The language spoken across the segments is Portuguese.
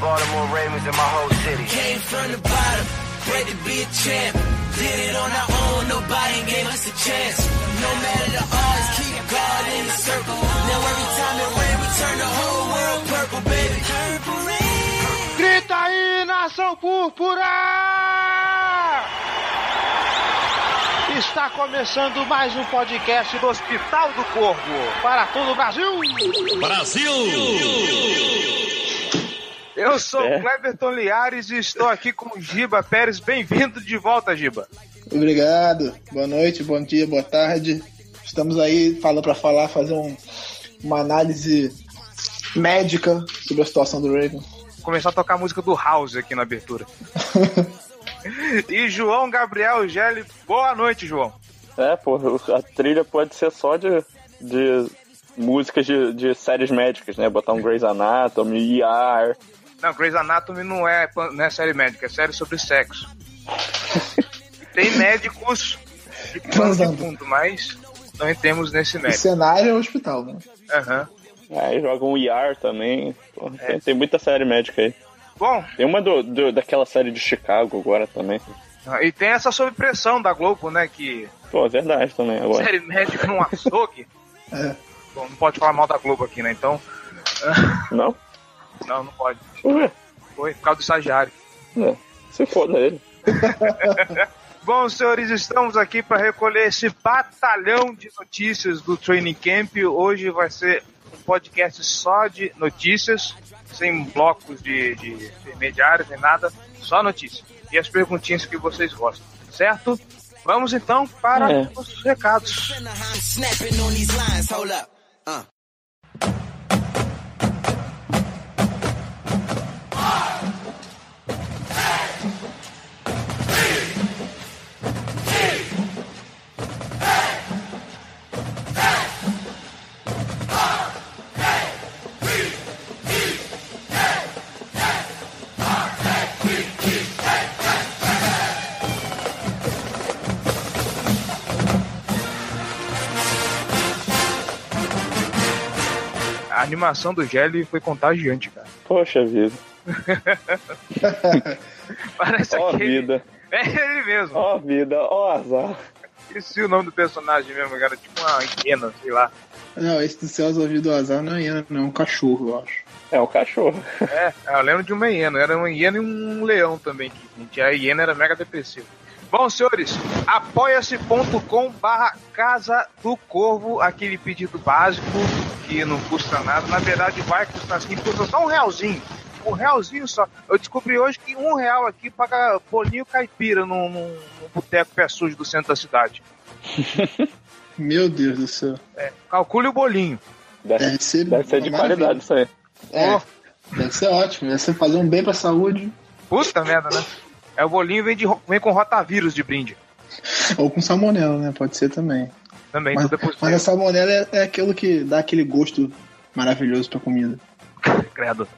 Baltimore Ravens and my whole city. Came from the bottom, bred to be a champ. Did it on our own, nobody gave us a chance. No matter the odds, keep God in the circle. Now every time it rain, we turn the whole world purple, baby. Purple rain. Grita aí, nação púrpura! Está começando mais um podcast do Hospital do Corvo para todo o Brasil. Brasil! Eu sou É. Cleberton Liares e estou aqui com o Giba Pérez. Bem-vindo de volta, Giba. Obrigado. Boa noite, bom dia, boa tarde. Estamos aí falando para falar, fazer um- uma análise médica sobre a situação do Raven. Vou começar a tocar a música do House aqui na abertura. e João Gabriel Gelli. Boa noite, João. É, pô, a trilha pode ser só de, de músicas de, de séries médicas, né? Botar um Grey's Anatomy, ER. Não, Grey's Anatomy não é, não é série médica, é série sobre sexo. Tem médicos de fundo, mas não entremos nesse O médico. cenário é o hospital, né? Aham. Aí joga um ER também. Pô, tem, tem muita série médica aí. Bom, Tem uma do, do- daquela série de Chicago agora também. e tem essa sob pressão da Globo, né? Que Pô, é verdade também agora. série médica num açougue. É. Bom, não pode falar mal da Globo aqui, né? Então, Não? Não, não pode. Ué, Foi por causa do estagiário. é, se foda ele. Bom, senhores, estamos aqui para recolher esse batalhão de notícias do Training Camp. Hoje vai ser um podcast só de notícias, sem blocos de, de intermediários nem nada, só notícias. E as perguntinhas que vocês gostam, certo? Vamos então para É. os recados. Animação do Gelli foi contagiante, cara. Poxa vida. Parece Ó a aquele... vida. É ele mesmo. Ó a vida, ó azar. Esqueci o nome do personagem mesmo, cara. Tipo uma hiena, sei lá. Não, esse do céus ouvido do azar não é hiena, não, é um cachorro, eu acho. É um cachorro. É, eu lembro de uma hiena. Era uma hiena e um leão também. Que a hiena era mega depressiva. Bom, senhores, apoia-se.com barra Casa do Corvo, aquele pedido básico que não custa nada. Na verdade, vai custar assim, custa só um realzinho. Um realzinho só. Eu descobri hoje que um real aqui paga bolinho caipira num, num, num boteco pé sujo do centro da cidade. Meu Deus do céu. Calcule o bolinho. Deve, Deve ser, deve ser de maravilha. qualidade isso aí. É, deve ser ótimo, deve ser fazer um bem pra saúde. Puta merda, né? É o bolinho vem, de, vem com rotavírus de brinde. Ou com salmonela, né? Pode ser também. Também, Mas, tudo é mas a salmonela é, é aquilo que dá aquele gosto maravilhoso pra comida. Credo.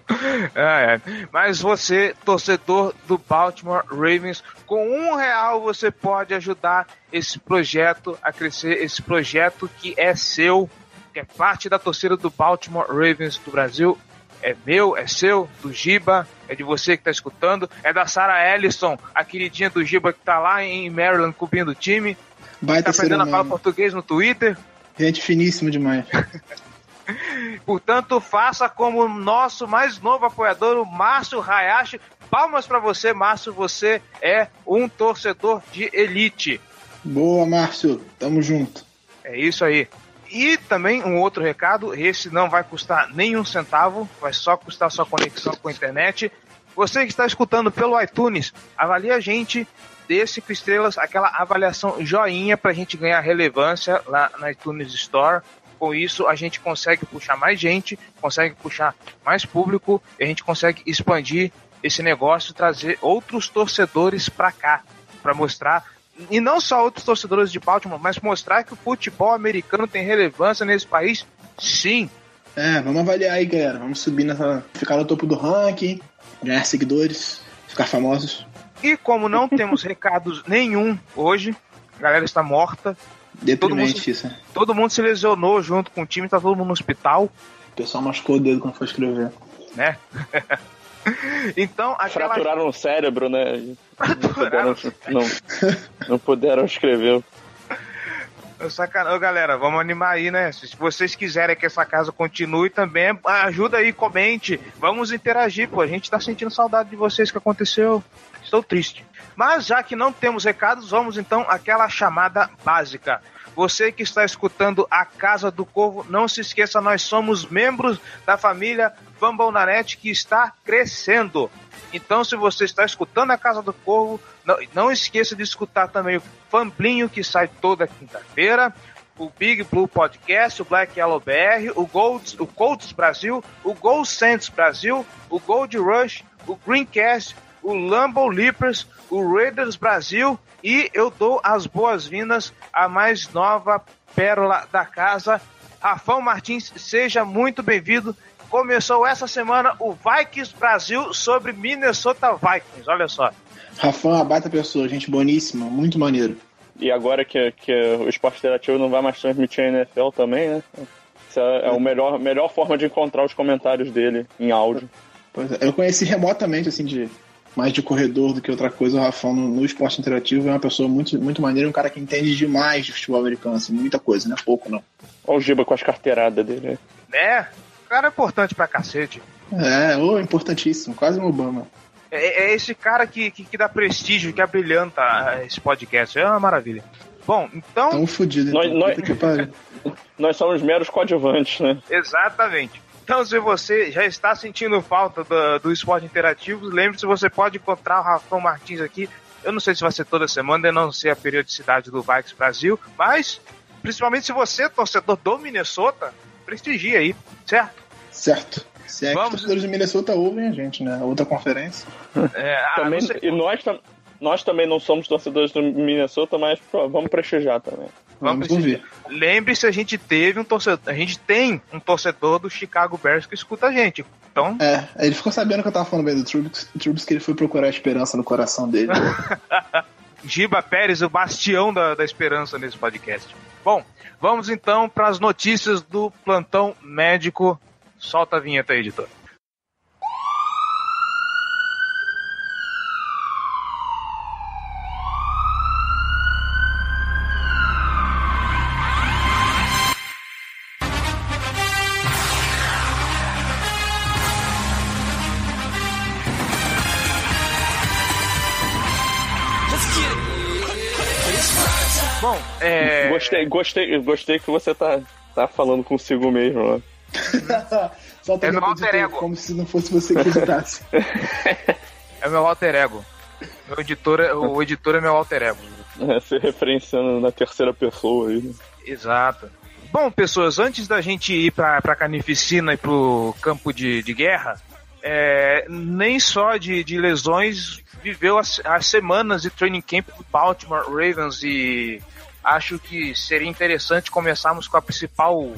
É, é. Mas você, torcedor do Baltimore Ravens, com um real você pode ajudar esse projeto a crescer, esse projeto que é seu, que é parte da torcida do Baltimore Ravens do Brasil. É meu, é seu, do Giba, é de você que tá escutando, é da Sarah Ellison, a queridinha do Giba que tá lá em Maryland cobrindo o time, Baita tá aprendendo a falar português no Twitter. Gente finíssima demais. Portanto, faça como o nosso mais novo apoiador, o Márcio Hayashi. Palmas pra você, Márcio. Você é um torcedor de elite. Boa, Márcio. Tamo junto. É isso aí. E também um outro recado: esse não vai custar nenhum centavo, vai só custar sua conexão com a internet. Você que está escutando pelo iTunes, avalie a gente, dê cinco estrelas, aquela avaliação joinha para a gente ganhar relevância lá na iTunes Store. Com isso, a gente consegue puxar mais gente, consegue puxar mais público e a gente consegue expandir esse negócio, trazer outros torcedores para cá, para mostrar e não só outros torcedores de Baltimore, mas mostrar que o futebol americano tem relevância nesse país, sim. É, vamos avaliar aí, galera. Vamos subir nessa. ficar no topo do ranking, ganhar seguidores, ficar famosos. E como não temos recados nenhum hoje, a galera está morta. Deprimente todo mundo, isso. Todo mundo se lesionou junto com o time, tá todo mundo no hospital. O pessoal machucou o dedo quando foi escrever. Né? então, aquela... Fraturaram o cérebro, né? Não puderam, não, não puderam escrever. Sacanagem, galera, vamos animar aí, né? Se vocês quiserem que essa casa continue também, ajuda aí, comente. Vamos interagir, pô. A gente tá sentindo saudade de vocês que aconteceu. Estou triste. Mas já que não temos recados, vamos então àquela chamada básica. Você que está escutando a Casa do Corvo, não se esqueça, nós somos membros da família Fumble na Net que está crescendo. Então, se você está escutando a Casa do Corvo, não, não esqueça de escutar também o Famblinho, que sai toda quinta-feira, o Big Blue Podcast, o Black Yellow BR, o Gold, o Colts Brasil, o Gold Saints Brasil, o Gold Rush, o Greencast, o Lambo Leapers, o Raiders Brasil e eu dou as boas-vindas à mais nova pérola da casa, Rafão Martins. Seja muito bem-vindo. Começou essa semana o Vikings Brasil sobre Minnesota Vikings. Olha só. Rafão é uma baita pessoa, gente boníssima, muito maneiro. E agora que, que o esporte interativo não vai mais transmitir a NFL também, né? Essa é a melhor, melhor forma de encontrar os comentários dele em áudio. Pois é, eu conheci remotamente, assim, de mais de corredor do que outra coisa, o Rafão no, no, esporte interativo é uma pessoa muito, muito maneira, um cara que entende demais de futebol americano, assim, muita coisa, não é pouco não. Olha o Giba com as carteiradas dele. É, o cara é importante pra cacete. É, ou importantíssimo, quase um Obama. É, é esse cara que, que, que, dá prestígio, que abrilhanta esse podcast, é uma maravilha. Bom, então... Tão fodido, então. nós, nós, nós somos meros coadjuvantes, né? Exatamente. Então, se você já está sentindo falta do, do esporte interativo, lembre-se, você pode encontrar o Rafão Martins aqui. Eu não sei se vai ser toda semana, eu não sei a periodicidade do Vikes Brasil, mas principalmente se você é torcedor do Minnesota, prestigie aí, certo? Certo. Se é Vamos... que os torcedores do Minnesota ouvem a gente, né? Outra conferência. É, ah, também, e nós, nós também não somos torcedores do Minnesota, mas pô, vamos prestigiar também. Vamos, ouvir. Lembre-se, a gente teve um torcedor, a gente tem um torcedor do Chicago Bears que escuta a gente. Então... É, ele ficou sabendo que eu tava falando bem do Trubisky que ele foi procurar a esperança no coração dele. Giba Pérez, o bastião da, da esperança nesse podcast. Bom, vamos então para as notícias do plantão médico. Solta a vinheta aí, editor. Gostei, gostei, gostei que você tá, tá falando consigo mesmo, né? Só é meu alter ego. Como se não fosse você que editasse. é meu alter ego. Meu editor, é, o editor é meu alter ego. É, você referenciando na terceira pessoa aí. Né? Exato. Bom, pessoas, antes da gente ir pra, pra Canificina e pro campo de, de guerra, é, nem só de, de lesões viveu as, as semanas de training camp do Baltimore Ravens e acho que seria interessante começarmos com a principal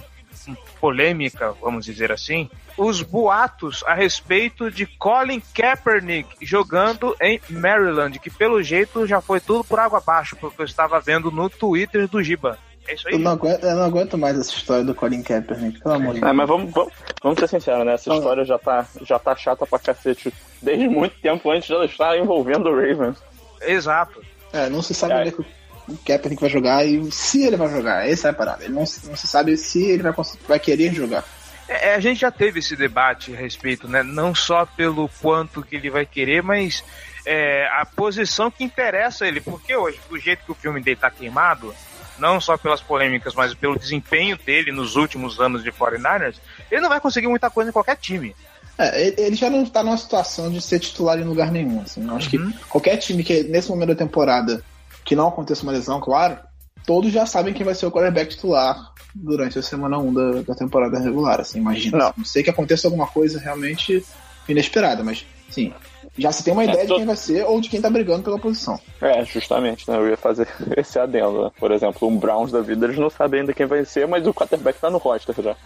polêmica, vamos dizer assim, os boatos a respeito de Colin Kaepernick jogando em Maryland, que pelo jeito já foi tudo por água abaixo, porque eu estava vendo no Twitter do Giba. É isso aí. Eu não aguento, eu não aguento mais essa história do Colin Kaepernick, pelo amor de Deus. É, mas vamos, vamos, vamos ser sinceros, né? Essa história já tá, já tá chata pra cacete desde muito tempo antes de ela estar envolvendo o Ravens. Exato. É, não se sabe é. onde é que o Kaepernick vai jogar e se ele vai jogar. Essa é a parada. Ele não, não se sabe se ele vai, vai querer jogar. É, é, a gente já teve esse debate a respeito, né? Não só pelo quanto que ele vai querer, mas é, a posição que interessa ele. Porque hoje, do jeito que o filme dele tá queimado, não só pelas polêmicas, mas pelo desempenho dele nos últimos anos de 49ers, ele não vai conseguir muita coisa em qualquer time. É, ele já não está numa situação de ser titular em lugar nenhum. Assim. Eu acho uhum. que qualquer time que nesse momento da temporada que não aconteça uma lesão, claro, todos já sabem quem vai ser o quarterback titular durante a semana 1 da, da temporada regular, assim, imagina. Não. não sei que aconteça alguma coisa realmente inesperada, mas Sim. Já se tem uma ideia de tô- quem vai ser ou de quem tá brigando pela posição. É, justamente, né? Eu ia fazer esse adendo. né? Por exemplo, um Browns da vida, eles não sabem ainda quem vai ser, mas o quarterback tá no roster já.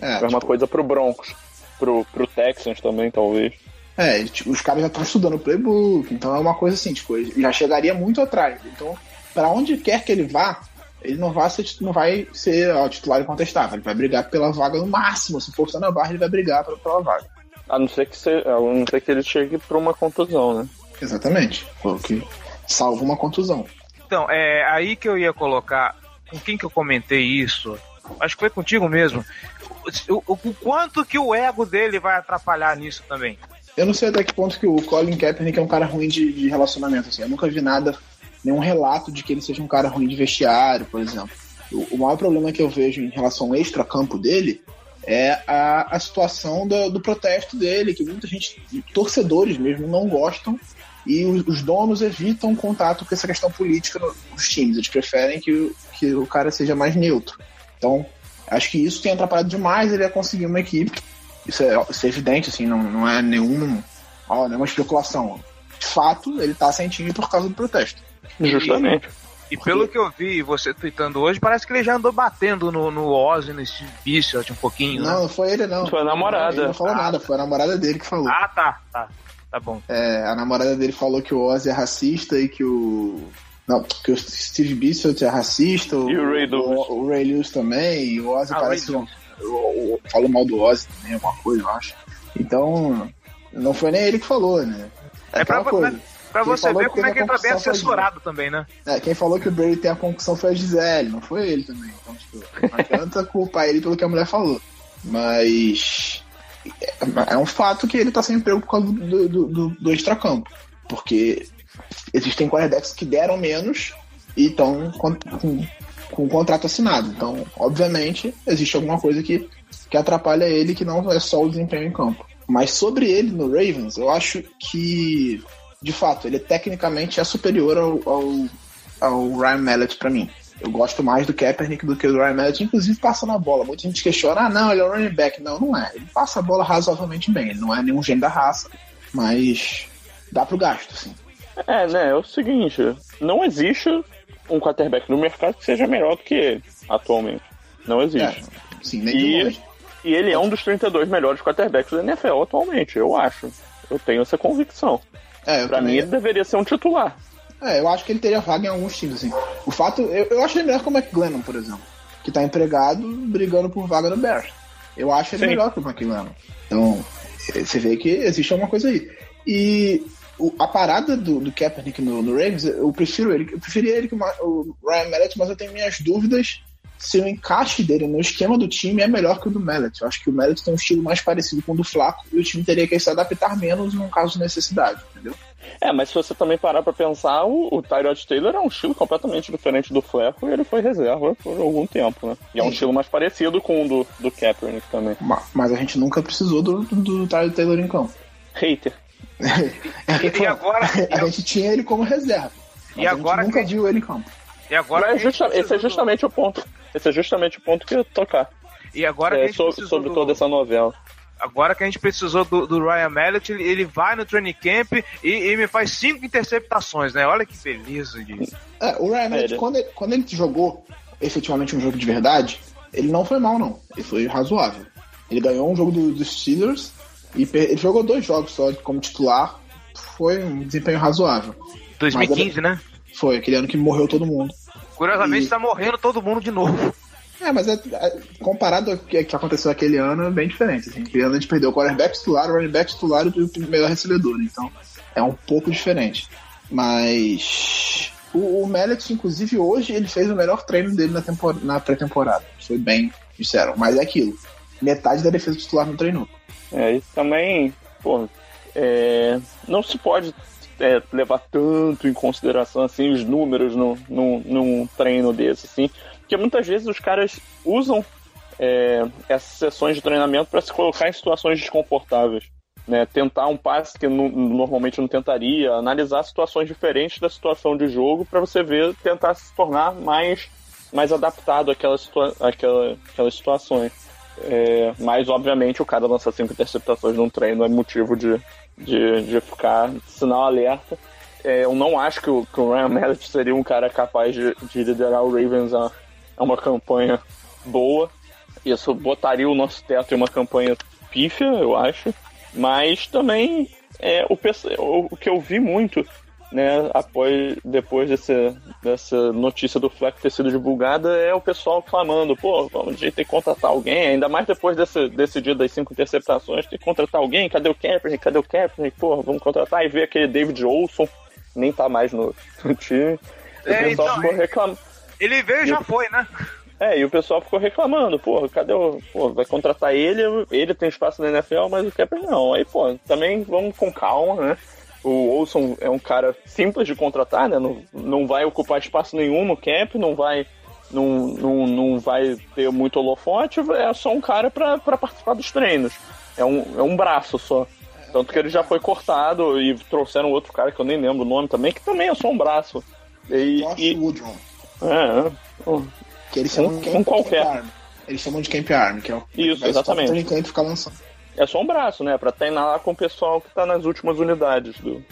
É, É uma tipo, coisa pro Broncos. Pro, pro Texans também, talvez. É, tipo, os caras já estão estudando o playbook, então é uma coisa assim, tipo, ele já chegaria muito atrás. Então, pra onde quer que ele vá, ele não vai ser, não vai ser ó, titular incontestável. Ele vai brigar pela vaga no máximo. Se forçando a barra, ele vai brigar pela, pela vaga. A não ser que, se, a não ser que ele chegue pra uma contusão, né? Exatamente. Foi o que salva uma contusão. Então, é aí que eu ia colocar. Com quem que eu comentei isso? Acho que foi contigo mesmo. O, o- o quanto que o ego dele vai atrapalhar nisso também. Eu não sei até que ponto que o Colin Kaepernick é um cara ruim de, de relacionamento. Assim. Eu nunca vi nada, nenhum relato de que ele seja um cara ruim de vestiário, por exemplo. O, o maior problema que eu vejo em relação ao extra-campo dele é a, a situação do, do protesto dele, que muita gente, torcedores mesmo, não gostam e os, os donos evitam contato com essa questão política no- nos times. Eles preferem que, o- que o cara seja mais neutro. Então, acho que isso tem atrapalhado demais ele a conseguir uma equipe. Isso é, isso é evidente, assim, não, não é nenhum, ó, nenhuma especulação. De fato, ele tá sem time por causa do protesto. Justamente. E pelo que eu vi você tweetando hoje, parece que ele já andou batendo no, no Ozzy, no Steve Bishop um pouquinho, né? Não, não foi ele, não. Foi a namorada. Ele não falou nada, foi a namorada dele que falou. Ah, tá, tá. Tá bom. É, a namorada dele falou que o Ozzy é racista e que o. Não, que o Steve Bissett é racista. E o Ray Lewis. O, o Ray Lewis também. E o Ozzy Ah, parece. Ray Um, o- o- falou mal do Ozzy também, alguma coisa, eu acho. Então, não foi nem ele que falou, né? É pra, coisa. pra Quem você ver como é que ele tá bem assessorado também, né? É, quem falou que o Brady tem a concussão foi a Gisele, não foi ele também. Então, tipo, não adianta culpar ele pelo que a mulher falou. Mas é, é um fato que ele tá sem emprego por causa do, do, do, do extracampo. Porque existem quarterbacks que deram menos e estão com, com, com o contrato assinado. Então, obviamente, existe alguma coisa que, que atrapalha ele que não é só o desempenho em campo. Mas sobre ele no Ravens, eu acho que, de fato, ele tecnicamente é superior ao, ao, ao Ryan Mallett pra mim. Eu gosto mais do Kaepernick do que do Ryan Mallett, inclusive passando a bola. Muita gente questiona, ah, não, ele é um running back. Não, não é. Ele passa a bola razoavelmente bem. Ele não é nenhum gênio da raça, mas dá pro gasto, sim. É, né? É o seguinte: não existe um quarterback no mercado que seja melhor do que ele, atualmente. Não É, existe. sim, nem E, longe. e ele é um dos 32 melhores quarterbacks da NFL atualmente, eu acho. Eu tenho essa convicção. É, Pra também- mim, ele deveria ser um titular. É, eu acho que ele teria vaga em alguns times, assim. O fato, eu, eu acho ele melhor que o McGlennon, por exemplo, que tá empregado brigando por vaga no Bears. Eu acho ele Sim. melhor que o McGlennon. Então, você vê que existe alguma coisa aí. E o- a parada do, do Kaepernick no, no Ravens, eu prefiro ele, eu preferia ele que o, o Ryan Mallett, mas eu tenho minhas dúvidas se o encaixe dele no esquema do time é melhor que o do Mallett. Eu acho que o Mallett tem um estilo mais parecido com o do Flaco e o time teria que se adaptar menos num caso de necessidade, entendeu? É, mas se você também parar pra pensar, o, o Tyrod Taylor é um estilo completamente diferente do Fleco e ele foi reserva por algum tempo, né? E é um Sim. estilo mais parecido com o do, do Kaepernick também. Ma- Mas a gente nunca precisou do, do, do Tyler Taylor em campo. Hater. É E agora- a gente tinha ele como reserva. E a agora gente nunca que- viu ele em campo. E agora gente justa- esse é precisou do- justamente o ponto. Esse é justamente o ponto que eu tocar. E agora que a É, gente sobre, precisou sobre do- toda essa novela. Agora que a gente precisou do, do Ryan Mallett, ele, ele vai no training camp e, e me faz cinco interceptações, né? Olha que beleza de. É, o Ryan Mallett, ele- quando, ele, quando ele jogou efetivamente um jogo de verdade, ele não foi mal, não. Ele foi razoável. Ele ganhou um jogo do- dos Steelers e ele jogou dois jogos só como titular. Foi um desempenho razoável. 2015, né? Foi aquele ano que morreu todo mundo. Curiosamente, E- tá morrendo todo mundo de novo. É, mas é, é- comparado ao que, que aconteceu aquele ano, é bem diferente. Assim. Aquele ano a gente perdeu o quarterback titular, o running back titular e o melhor recebedor. Então, é um pouco diferente. Mas o, o Mallett, inclusive, hoje ele fez o melhor treino dele na, na pré-temporada. Foi bem, disseram. Mas é aquilo. Metade da defesa titular não treinou. É, e também, pô, é, não se pode é, levar tanto em consideração assim os números no, no, num treino desse, assim, porque muitas vezes os caras usam é, essas sessões de treinamento para se colocar em situações desconfortáveis. Né, tentar um passe que normalmente não tentaria, analisar situações diferentes da situação de jogo para você ver, tentar se tornar mais, mais adaptado àquela situa àquela, àquelas situações. É, mas, obviamente, o cara lançar cinco interceptações num treino é motivo de, de, de ficar sinal alerta. É, eu não acho que o, que o Ryan Mallett seria um cara capaz de, de liderar o Ravens a, a uma campanha boa. Isso botaria o nosso teto em uma campanha pífia, eu acho. Mas também é, o, o, o que eu vi muito né, após, depois desse, dessa notícia do Fleck ter sido divulgada, é o pessoal clamando, pô, vamos ter que contratar alguém, ainda mais depois desse, desse dia das cinco interceptações, tem que contratar alguém, cadê o Kaepernick, cadê o Kaepernick, pô, vamos contratar, e ver aquele David Olson, nem tá mais no, no time, é, o pessoal então, ficou reclamando. Ele veio e já foi, né? É, e o pessoal ficou reclamando, pô, cadê o. Pô, vai contratar ele, ele tem espaço na NFL, mas o Kaepernick não. Aí, pô, também vamos com calma, né? O Olson é um cara simples de contratar, né? Não, não vai ocupar espaço nenhum no camp, não vai, não, não, não vai ter muito holofote, é só um cara para participar dos treinos. É um, é um braço só. Tanto que ele já foi cortado e trouxeram outro cara que eu nem lembro o nome também, que também é só um braço. E, Josh e... Woodron. É, é. Que eles chamam um, de camp, um qualquer. Camp eles chamam de Camp Arm, que é o Isso, exatamente. Que ficar lançando é só um braço, né? Pra treinar lá com o pessoal que tá nas últimas unidades do,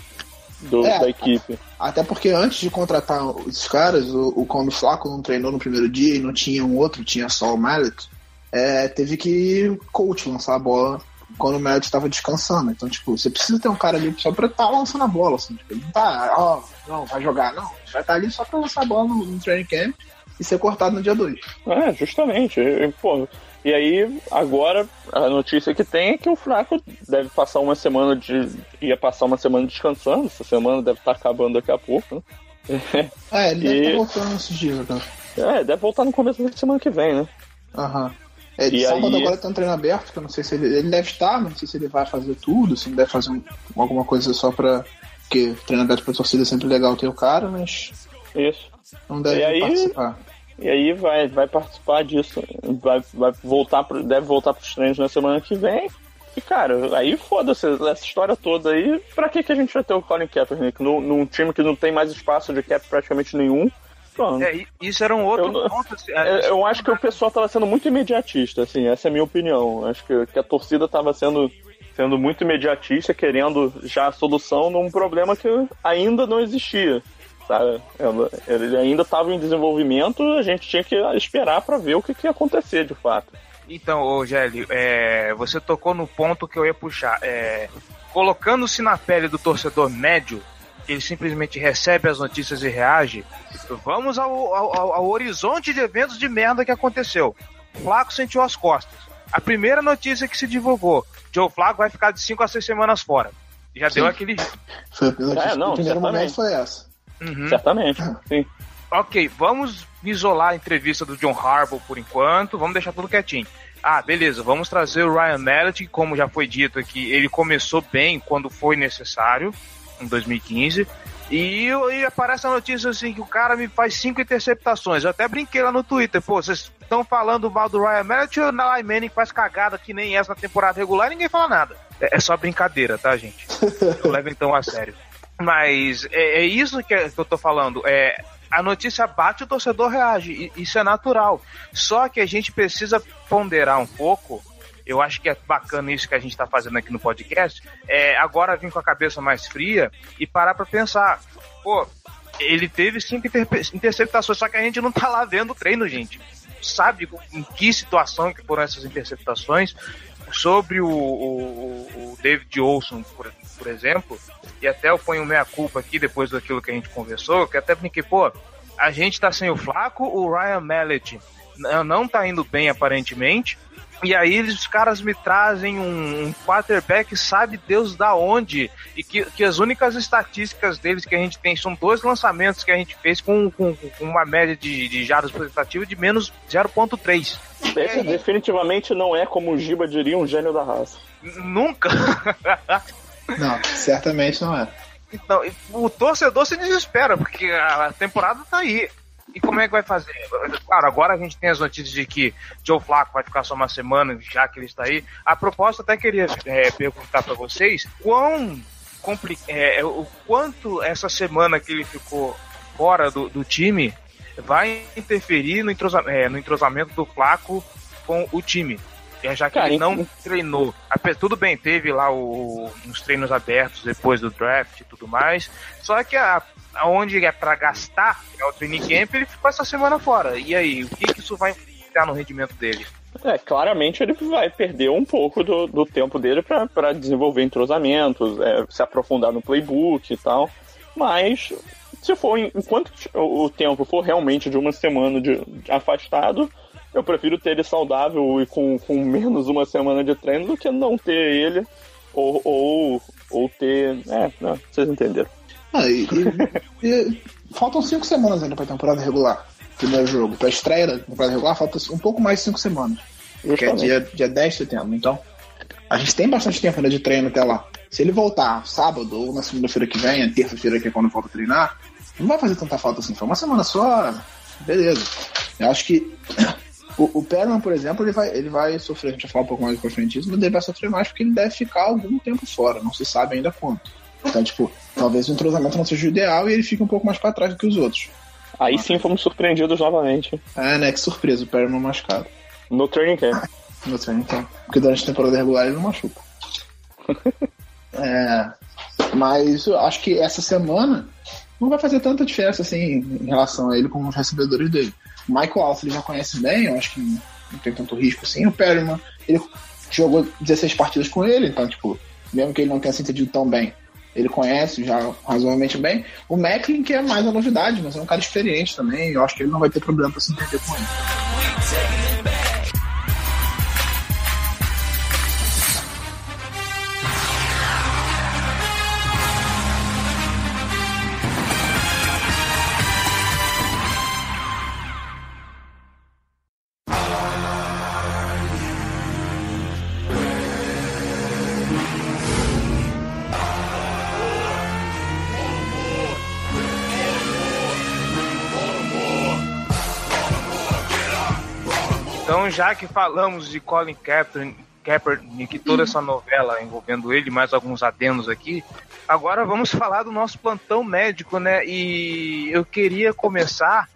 do é, da equipe. Até porque antes de contratar os caras, o, o quando o Flaco não treinou no primeiro dia e não tinha um outro, tinha só o Mallet, é, teve que o coach lançar a bola quando o Mallet estava descansando. Então, tipo, você precisa ter um cara ali só pra estar tá lançando a bola, assim. Tipo, não tá, ó, não, vai jogar, não. Vai estar tá ali só pra lançar a bola no, no training camp e ser cortado no dia 2. É, justamente. Pô, e aí, agora, a notícia que tem é que o Flaco deve passar uma semana de. ia passar uma semana descansando, essa semana deve estar tá acabando daqui a pouco, né? É, ele e... deve estar tá voltando esses dias, né? É, deve voltar no começo da semana que vem, né? Aham. É, de e sábado aí... agora tem um treino aberto, que eu não sei se ele. Ele deve estar, não sei se ele vai fazer tudo, se ele deve fazer um, alguma coisa só pra. Porque treino aberto pra torcida é sempre legal ter o cara, mas. Isso. Não deve aí, participar. E aí vai, vai participar disso. Vai, vai voltar pro, deve voltar pros treinos na semana que vem. E, cara, aí foda-se essa história toda aí. Pra que, que a gente vai ter o Colin Kaepernick num, num time que não tem mais espaço de cap praticamente nenhum? Pronto. É, isso era um outro eu, ponto. Assim, é, eu acho que o pessoal tava sendo muito imediatista, assim, essa é a minha opinião. Acho que, que a torcida tava sendo, sendo muito imediatista, querendo já a solução num problema que ainda não existia. Sabe? Ele ainda estava em desenvolvimento, a gente tinha que esperar para ver o que, que ia acontecer de fato. Então, ô Gélio, é, você tocou no ponto que eu ia puxar. É, Colocando-se na pele do torcedor médio, ele simplesmente recebe as notícias e reage, vamos ao, ao, ao horizonte de eventos de merda que aconteceu. Flaco sentiu as costas. A primeira notícia que se divulgou, Joe Flaco vai ficar de 5 a 6 semanas fora. Já Sim. deu aquele. Foi, é, não, o primeiro momento foi essa. Uhum. Certamente, sim. Ok, vamos isolar a entrevista do John Harbaugh por enquanto, vamos deixar tudo quietinho. Ah, beleza, vamos trazer o Ryan Mallett, como já foi dito aqui, ele começou bem quando foi necessário, em 2015. E, e aparece a notícia assim que o cara me faz cinco interceptações. Eu até brinquei lá no Twitter, pô, vocês estão falando mal do Ryan Mallett ou o Eli Manning faz cagada que nem essa na temporada regular e ninguém fala nada. É, é só brincadeira, tá, gente? Eu levo então a sério. Mas é, é isso que, eu tô falando. É, a notícia bate, o torcedor reage. Isso é natural. Só que a gente precisa ponderar um pouco. Eu acho que é bacana isso que a gente está fazendo aqui no podcast. É agora vir com a cabeça mais fria e parar para pensar. Pô, ele teve cinco interceptações, só que a gente não tá lá vendo o treino, gente. Sabe em que situação que foram essas interceptações? Sobre o, o, o David Olson, por, por exemplo, e até eu ponho meia-culpa aqui depois daquilo que a gente conversou, que até brinquei, pô, a gente tá sem o Flaco, o Ryan Mallet não tá indo bem aparentemente, e aí os caras me trazem um, um quarterback, sabe Deus da onde, e que, que as únicas estatísticas deles que a gente tem são dois lançamentos que a gente fez com, com, com uma média de, de jardas positivas de menos 0.3. Esse definitivamente não é, como o Giba diria, um gênio da raça. Nunca! Não, certamente não é. Então, o torcedor se desespera, porque a temporada tá aí. E como é que vai fazer? Claro, agora a gente tem as notícias de que Joe Flacco vai ficar só uma semana, já que ele está aí. A proposta até queria é, perguntar para vocês quão é, o quanto essa semana que ele ficou fora do, do time vai interferir no, entrosa, é, no entrosamento do Flaco com o time. Já que Cara, ele não treinou. Tudo bem, teve lá o, uns treinos abertos depois do draft e tudo mais. Só que a, aonde é pra gastar, é o training camp, ele ficou essa semana fora. E aí, o que, que isso vai influenciar no rendimento dele? É, claramente ele vai perder um pouco do, do tempo dele pra desenvolver entrosamentos, é, se aprofundar no playbook e tal. Mas, se for, enquanto o o tempo for realmente de uma semana de, de afastado, eu prefiro ter ele saudável e com, com menos uma semana de treino do que não ter ele ou, ou, ou ter. É, não, vocês entenderam. Ah, e- e- e faltam cinco semanas ainda pra temporada regular. Primeiro jogo. Pra estreia da temporada regular, falta um pouco mais de cinco semanas. Que é dia, dia 10 de setembro. Então, a gente tem bastante tempo ainda de treino até lá. Se ele voltar sábado ou na segunda-feira que vem, terça-feira que é quando volta a treinar, não vai fazer tanta falta assim. Foi uma semana só, beleza. Eu acho que o, o Perman, por exemplo, ele vai, ele vai sofrer, a gente vai falar um pouco mais pra frente mas ele vai sofrer mais porque ele deve ficar algum tempo fora, não se sabe ainda quanto. Então, tipo, talvez o entrosamento não seja o ideal e ele fique um pouco mais pra trás do que os outros. Aí sim fomos surpreendidos novamente É, né? Que surpresa, o Perman machucado. no training camp. No treino, então. Porque durante a temporada regular ele não machuca. é, mas eu acho que essa semana não vai fazer tanta diferença assim em relação a ele com os recebedores dele. Michael Alf ele já conhece bem, eu acho que não tem tanto risco assim. O Perryman, ele jogou 16 partidas com ele, então, tipo, mesmo que ele não tenha se entendido tão bem, ele conhece já razoavelmente bem. O Macklin, que é mais a novidade, mas é um cara experiente também, eu acho que ele não vai ter problema pra se entender com ele. Então, já que falamos de Colin Kaepernick, Kaepernick e toda essa novela envolvendo ele, mais alguns adendos aqui, agora vamos falar do nosso plantão médico, né? E eu queria começar,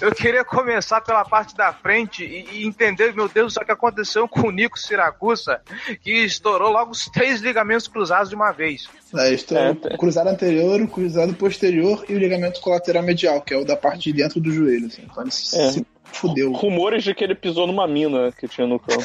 eu queria começar pela parte da frente e, e entender, meu Deus, o que aconteceu com o Nico Siragusa, que estourou logo os três ligamentos cruzados de uma vez. É, isto é, É, o tem. cruzado anterior, o cruzado posterior e o ligamento colateral medial, que é o da parte de dentro do joelho. Assim. Então ele É. se fudeu. Rumores de que ele pisou numa mina que tinha no campo.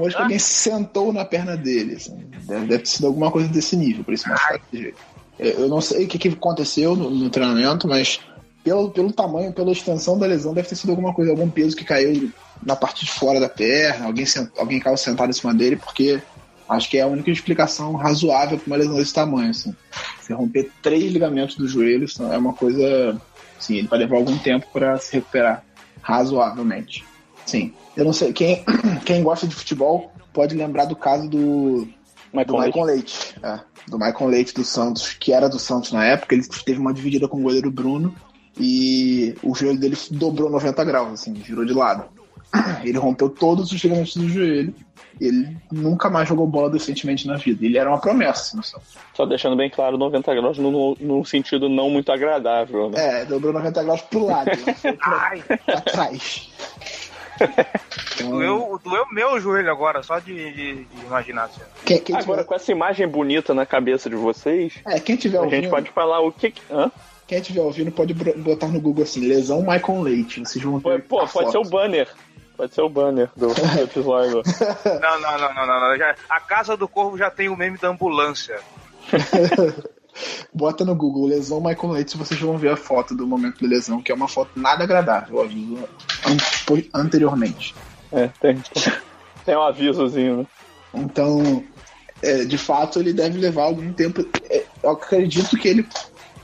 Hoje que alguém sentou na perna dele. assim. Deve, deve ter sido alguma coisa desse nível, por isso jeito. É, Eu não sei o que, que aconteceu no, no treinamento, mas pelo, pelo tamanho, pela extensão da lesão, deve ter sido alguma coisa, algum peso que caiu na parte de fora da perna, alguém, sent, alguém caiu sentado em cima dele, porque acho que é a única explicação razoável para uma lesão desse tamanho. Assim. Você romper três ligamentos do joelho é uma coisa. Sim, ele vai levar algum tempo para se recuperar razoavelmente. Sim. Eu não sei, quem, quem gosta de futebol pode lembrar do caso do, Mas do Michael Leite. É, do Michael Leite do Santos, que era do Santos na época, ele teve uma dividida com o goleiro Bruno e o joelho dele dobrou 90 graus, assim, virou de lado. Ele rompeu todos os ligamentos do joelho. Ele nunca mais jogou bola decentemente na vida. Ele era uma promessa assim. Só deixando bem claro, 90 graus no, no sentido não muito agradável, né? É, dobrou 90 graus pro lado, pra, Ai, pra trás. Então, doeu, doeu meu joelho agora, só de, de, de imaginar. Assim. quem, quem Agora, tiver, com essa imagem bonita na cabeça de vocês, é, quem tiver a gente ouvindo, pode falar o que. que- Hã? quem tiver ouvindo pode botar no Google assim, lesão Michael Leite. Vocês vão ver. Pô, pode ser o foto. banner. Pode ser o banner do, episódio. Não, não, não, não, não. não. Já- a casa do corvo já tem o meme da ambulância. Bota no Google lesão Michael Leite, vocês vão ver a foto do momento da lesão, que é uma foto nada agradável, eu aviso an- anteriormente. É, tem, tem um avisozinho, né? Então, é, de fato, ele deve levar algum tempo. É, eu acredito que ele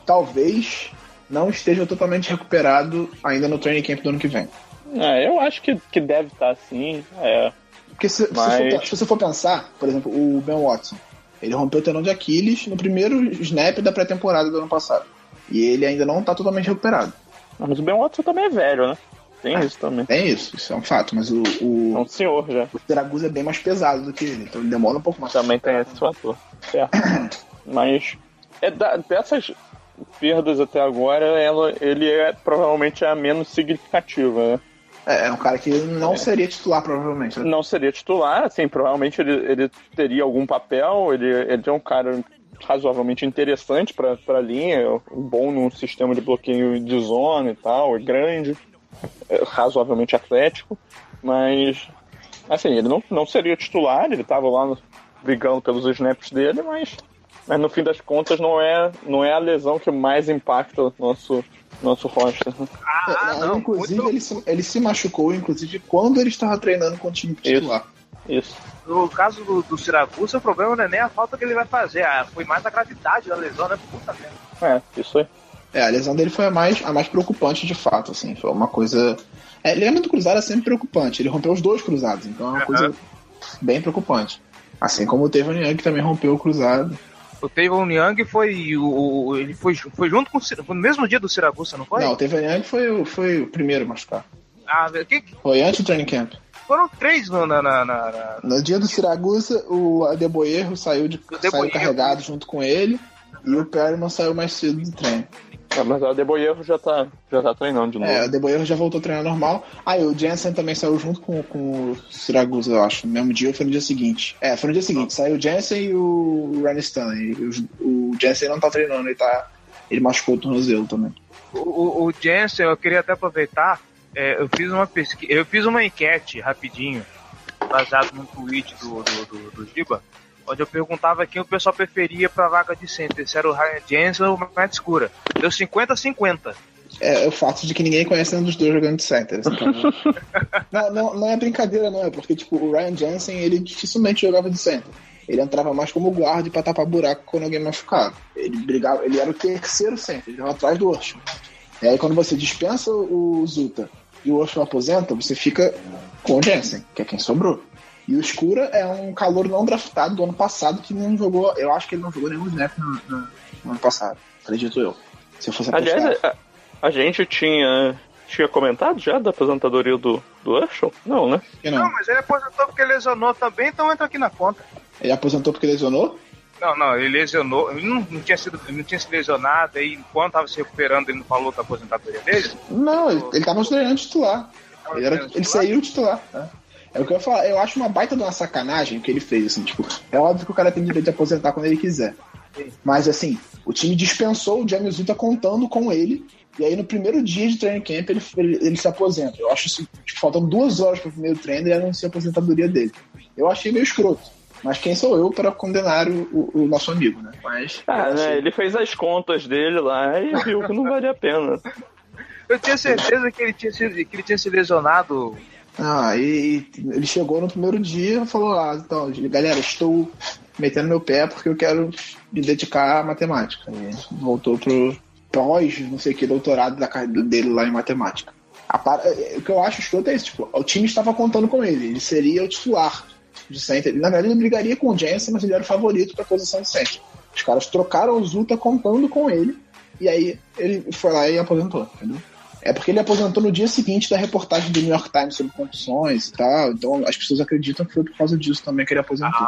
talvez não esteja totalmente recuperado ainda no training camp do ano que vem. É, eu acho que, que deve estar assim. É. Porque se, se Mas- for- se você for pensar, por exemplo, o Ben Watson, ele rompeu o tendão de Aquiles no primeiro snap da pré-temporada do ano passado. E ele ainda não está totalmente recuperado. Mas o Ben Watson também é velho, né? Tem isso também. É isso, isso é um fato, mas o, É o, um senhor já. o Siragusa é bem mais pesado do que ele, então ele demora um pouco mais. Também tem esse fator. Certo. Mas é da- dessas perdas até agora, ela, ele é provavelmente a menos significativa, né? É, é um cara que não seria titular, provavelmente. né? Não seria titular, assim, provavelmente ele, ele teria algum papel, ele, ele é um cara razoavelmente interessante para a linha, bom num sistema de bloqueio de zona e tal, é grande, é razoavelmente atlético, mas assim, ele não, não seria titular, ele estava lá no- brigando pelos snaps dele, mas, mas no fim das contas não é, não é a lesão que mais impacta o nosso, nosso roster. né? Ah, É, não, inclusive, muito- ele, se, ele se machucou, inclusive, quando ele estava treinando com o time titular. Isso. No caso do, do Siragusa, o problema não é nem a falta que ele vai fazer, ah, foi mais a gravidade da lesão, né? Puta merda. É, isso aí. É, a lesão dele foi a mais, a mais preocupante de fato, assim. Foi uma coisa. É, ligamento cruzado é sempre preocupante. Ele rompeu os dois cruzados, então é uma Aham. coisa bem preocupante. Assim como o Tevon Young que também rompeu o cruzado. O Tavon Young foi. O, ele foi, foi junto com o no mesmo dia do Siragusa, não foi? Não, o Tevon Young foi, o- foi o primeiro a machucar. Ah, que, Foi antes do training camp. foram três no, na, na, na- No dia do Siragusa, o Adeboerro saiu, de, saiu carregado junto com ele e o Perryman saiu mais cedo do treino. É, Mas o Adeboyevo já tá, já tá treinando de novo. É, o Adeboerro já voltou a treinar normal. Aí o Jensen também saiu junto com, com o Siragusa, eu acho. No mesmo dia ou foi no dia seguinte? É, foi no dia seguinte. Saiu o Jensen e o Ryan Stanley. Os- O Jensen não tá treinando, ele tá. Ele machucou o tornozelo também. O, o, o Jensen, eu queria até aproveitar, é, eu fiz uma pesquisa, eu fiz uma enquete rapidinho, baseado num tweet do, do, do, do Giba, onde eu perguntava quem o pessoal preferia pra vaga de center, se era o Ryan Jensen ou o Matt Scura. Deu 50-50. É, é o fato de que ninguém conhece nenhum dos dois jogando de center. assim, então, não, não, não é brincadeira, não. É porque, tipo, o Ryan Jensen, ele dificilmente jogava de center. Ele entrava mais como guarda pra tapar buraco quando alguém machucava. Ele brigava, ele era o terceiro center, ele jogava atrás do Urshel. E aí quando você dispensa o Zuta e o Urshel aposenta, você fica com o Jensen, que é quem sobrou. E o Escura é um calor não draftado do ano passado que não jogou. Eu acho que ele não jogou nenhum snap no, no- no ano passado, acredito eu. Se eu fosse apostar. Aliás, a, a gente tinha, tinha comentado já da aposentadoria do, do Urshel? Não, né? Que Não, não. mas ele aposentou porque lesionou também, então entra aqui na conta. Ele aposentou porque lesionou? Não, não, ele lesionou, ele não, não tinha sido, não tinha se lesionado, aí enquanto tava se recuperando, ele não falou da aposentadoria dele. Não, ele, ele tava treinando titular. Ele, era, ele saiu titular. né? É o que eu ia falar. Eu acho uma baita de uma sacanagem o que ele fez, assim, tipo, é óbvio que o cara tem direito de aposentar quando ele quiser. Mas assim, o time dispensou o James Uta contando com ele. E aí no primeiro dia de training camp ele, ele, ele se aposenta. Eu acho isso, tipo, faltando duas horas pro primeiro treino e anuncia a aposentadoria dele. Eu achei meio escroto. Mas quem sou eu para condenar o, o- o nosso amigo, né? Mas. Ah, achei- né? Ele fez as contas dele lá e viu que não valia a pena. Eu tinha certeza que ele tinha, sido, que ele tinha se lesionado. Ah, e, e ele chegou no primeiro dia e falou: Ah, então, galera, estou metendo meu pé porque eu quero me dedicar à matemática. E voltou pro pós, não sei que, doutorado da dele lá em matemática. Par- é, O que eu acho escroto é isso: tipo, o time estava contando com ele, ele seria o titular de center. Na verdade, ele brigaria com o Jensen, mas ele era o favorito para a posição de center. Os caras trocaram o Zuta contando com ele, e aí ele foi lá e aposentou, entendeu? É porque ele aposentou no dia seguinte da reportagem do New York Times sobre condições e tal. Então as pessoas acreditam que foi por causa disso também que ele aposentou.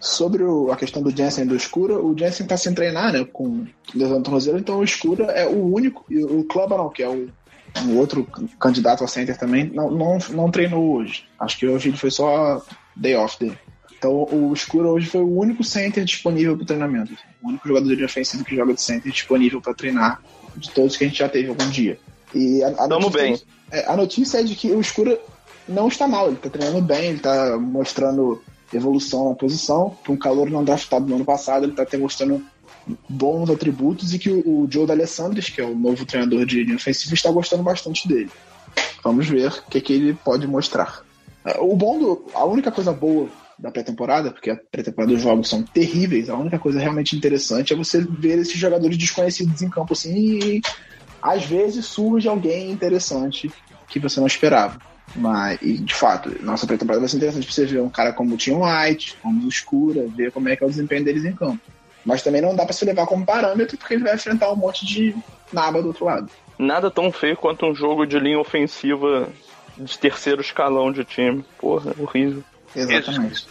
Sobre o- a questão do Jensen e do Escura, o Jensen tá sem treinar, né? Com lesão tornozelo, então o Escura é o único. E o Clubberall, que é o, um outro candidato a center também, não, não, não treinou hoje. Acho que hoje ele foi só day off dele. Então o Escura hoje foi o único center disponível para treinamento. O único jogador de ofensivo que joga de center disponível para treinar de todos que a gente já teve algum dia. E a, a Tamo notícia- bem. é, a notícia é de que o Escura não está mal, ele está treinando bem, ele está mostrando evolução na posição. Para um calor não draftado no ano passado, ele está até mostrando bons atributos e que o, o Joe D'Alessandris, que é o novo treinador de linha ofensiva, está gostando bastante dele. Vamos ver o que, que ele pode mostrar. É, O bom do. A única coisa boa da pré-temporada, porque a pré-temporada dos jogos são terríveis, a única coisa realmente interessante é você ver esses jogadores desconhecidos em campo assim e às vezes surge alguém interessante que você não esperava. Mas, e, de fato, nossa pré-temporada vai ser interessante pra você ver um cara como o Tim White, como o Escura, ver como é que é o desempenho deles em campo. Mas também não dá pra se levar como parâmetro, porque ele vai enfrentar um monte de naba do outro lado. Nada tão feio quanto um jogo de linha ofensiva de terceiro escalão de time. Porra, horrível. Exatamente.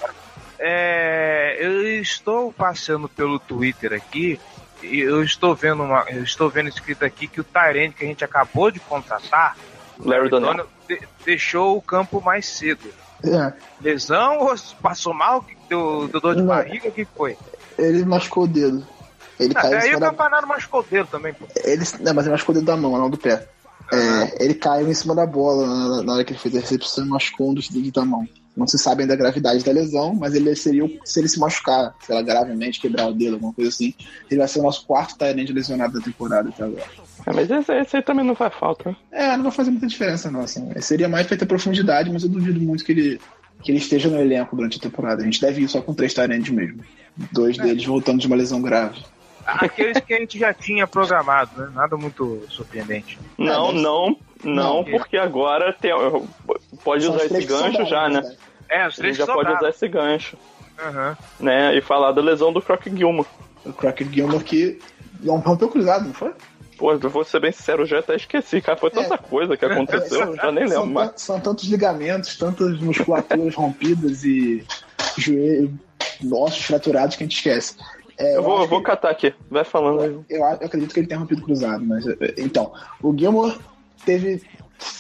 É, eu estou passando pelo Twitter aqui eu estou vendo uma, eu estou vendo escrito aqui que o Tyrande que a gente acabou de contratar, Larry Donnell. de- deixou o campo mais cedo. É, Lesão ou passou mal? Deu, deu dor de Não. barriga? O que foi? ele machucou o dedo. Ele Ah, caiu em aí cima o da... machucou o dedo também, pô. Ele... Não, mas ele machucou o dedo da mão, não do pé. É, ele caiu em cima da bola na, na hora que ele fez a recepção e machucou um dos dedos da mão. Não se sabe ainda a gravidade da lesão, mas ele seria, o- se ele se machucar, sei lá, gravemente, quebrar o dedo, alguma coisa assim, ele vai ser o nosso quarto Tyrande lesionado da temporada até agora. É, mas esse, esse aí também não faz falta. né? É, não vai fazer muita diferença, não. Assim. Seria mais ter profundidade, mas eu duvido muito que ele, que ele esteja no elenco durante a temporada. A gente deve ir só com três Tyrands mesmo. Dois deles voltando de uma lesão grave. Aqueles que a gente já tinha programado, né? Nada muito surpreendente. Não, deve- não, não, Não. porque agora tem, pode São usar os três esse gancho já, né? É, os A gente três já pode usar esse gancho, né? E falar da lesão do Croc Gilmore. O Crockett Gilmore que rompeu cruzado, não foi? Pô, eu vou ser bem sincero, eu já até esqueci, cara. Foi tanta É. coisa que aconteceu, eu já nem São, lembro mais. são tantos ligamentos, tantas musculaturas rompidas e joelhos, ossos fraturados que a gente esquece. É, Eu vou, eu vou catar aqui, vai falando eu, eu acredito que ele tenha rompido cruzado, mas é, então, o Gilmore teve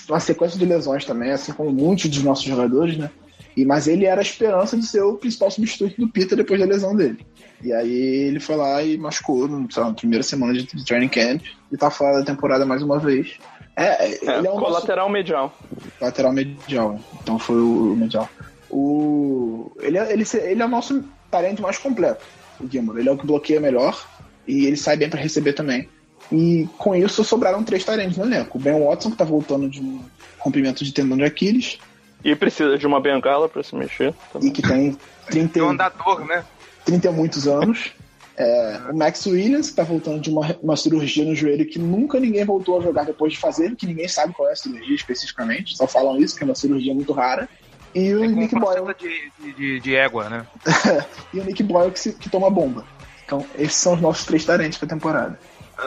uma sequência de lesões também, assim como muitos dos nossos jogadores, né? E, mas ele era a esperança de ser o principal substituto do Peter depois da lesão dele. E aí ele foi lá e machucou sei lá, na primeira semana de, de training camp e tá fora da temporada mais uma vez. É, É, ele é um nosso- colateral medial. lateral medial, então foi o, o medial. O, ele, é, ele, ele é o nosso parente mais completo, o Gilmore. Ele é o que bloqueia melhor e ele sai bem para receber também. E com isso sobraram três tarentes no elenco. O Ben Watson, que tá voltando de um rompimento de tendão de Aquiles E precisa de uma bengala pra se mexer. também. e que tem 30, Tem um andador, né? 30 e muitos anos. É, o Max Williams, que tá voltando de uma, uma cirurgia no joelho que nunca ninguém voltou a jogar depois de fazer, que ninguém sabe qual é a cirurgia especificamente, só falam isso, que é uma cirurgia muito rara. E o É Nick Boyle. de, de, de, égua, né? e o Nick Boyle que, se- que toma bomba. Então, esses são os nossos três tarentes pra temporada.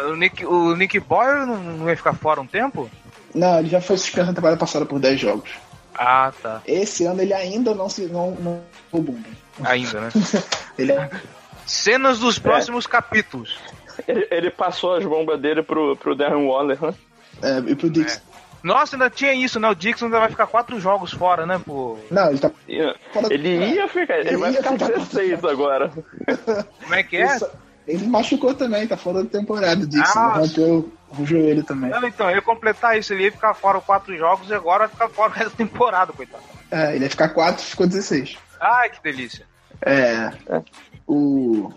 O Nick, o Nick Boyle não, não ia ficar fora um tempo? Não, ele já foi suspenso na temporada passada por 10 jogos. Ah, tá. Esse ano ele ainda não se não, não tomou bomba. Ainda, né? Ele é, Cenas dos próximos capítulos. Ele, ele passou as bombas dele pro, pro Darren Waller, né? é, e pro Dix. Nossa, ainda tinha isso, né? O Dixon ainda vai ficar quatro jogos fora, né? Pô, Não, ele tá. Ele ia ficar, ele, Ele vai ia ficar ficar- 16 agora. como é que é? Ele, só- ele machucou também, tá fora da temporada. O Dixon Ah. rompeu o joelho também. Não, então, eu ia completar isso. Ele ia ficar fora quatro jogos e agora vai ficar fora o resto da temporada, coitado. É, ele ia ficar 4, ficou 16. Ai, que delícia. É. O,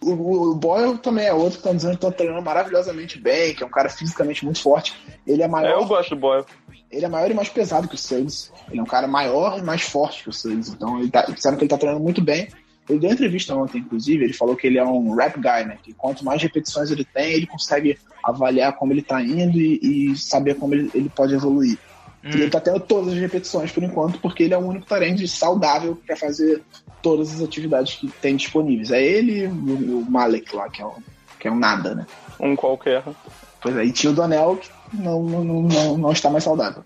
o, o Boyle também é outro que estão dizendo que tá treinando maravilhosamente bem, que é um cara fisicamente muito forte. Ele é É, maior. eu gosto do Boyle. ele é maior e mais pesado que o Suggs. Ele é um cara maior e mais forte que o Suggs. Então, ele tá, disseram que ele tá treinando muito bem. Ele deu entrevista ontem, inclusive, ele falou que ele é um rap guy, né? Que quanto mais repetições ele tem, ele consegue avaliar como ele tá indo e, e saber como ele, ele pode evoluir. E ele tá tendo todas as repetições por enquanto, porque ele é o único tarente saudável para fazer todas as atividades que tem disponíveis. É ele e o, Malek lá, que é, um, que é um nada, né? Um qualquer. Pois é, e tinha o Donel, que não, não, não, não, não está mais saudável.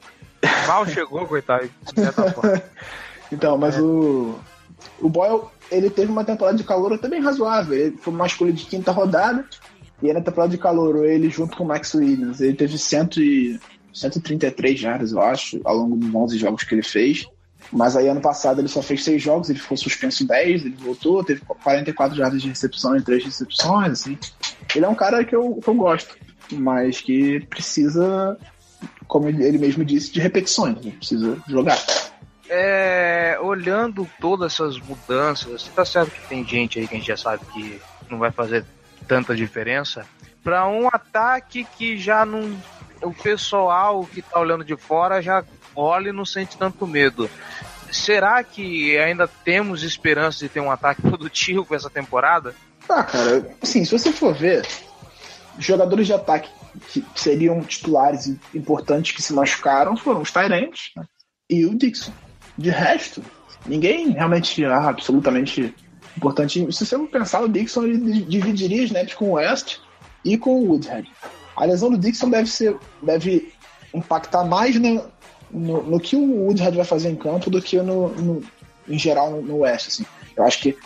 Mal chegou, coitado. Então, mas o. O Boyle, ele teve uma temporada de calor até bem razoável. Ele foi uma escolha de quinta rodada. E aí na temporada de calor, ele junto com o Max Williams, ele teve 100 e, 133 jardas, eu acho, ao longo dos 11 jogos que ele fez. Mas aí ano passado ele só fez 6 jogos, ele ficou suspenso em 10, ele voltou, teve 44 jardas de recepção em 3 recepções, assim. Ele é um cara que eu, que eu gosto, mas que precisa, como ele mesmo disse, de repetições, ele precisa jogar. É, olhando todas essas mudanças, tá certo que tem gente aí que a gente já sabe que não vai fazer tanta diferença. Pra um ataque que já não. O pessoal que tá olhando de fora já olha e não sente tanto medo. Será que ainda temos esperança de ter um ataque produtivo com essa temporada? Ah, cara, assim, se você for ver, jogadores de ataque que seriam titulares importantes que se machucaram foram os Tyrants né? e o Dixon. De resto, ninguém realmente ah, absolutamente importante. Se você pensar, o Dixon ele di- dividiria snaps com o West e com o Woodhead. A lesão do Dixon deve ser deve impactar mais no, no, no que o Woodhead vai fazer em campo do que no, no- em geral no, no West. Assim. Eu acho que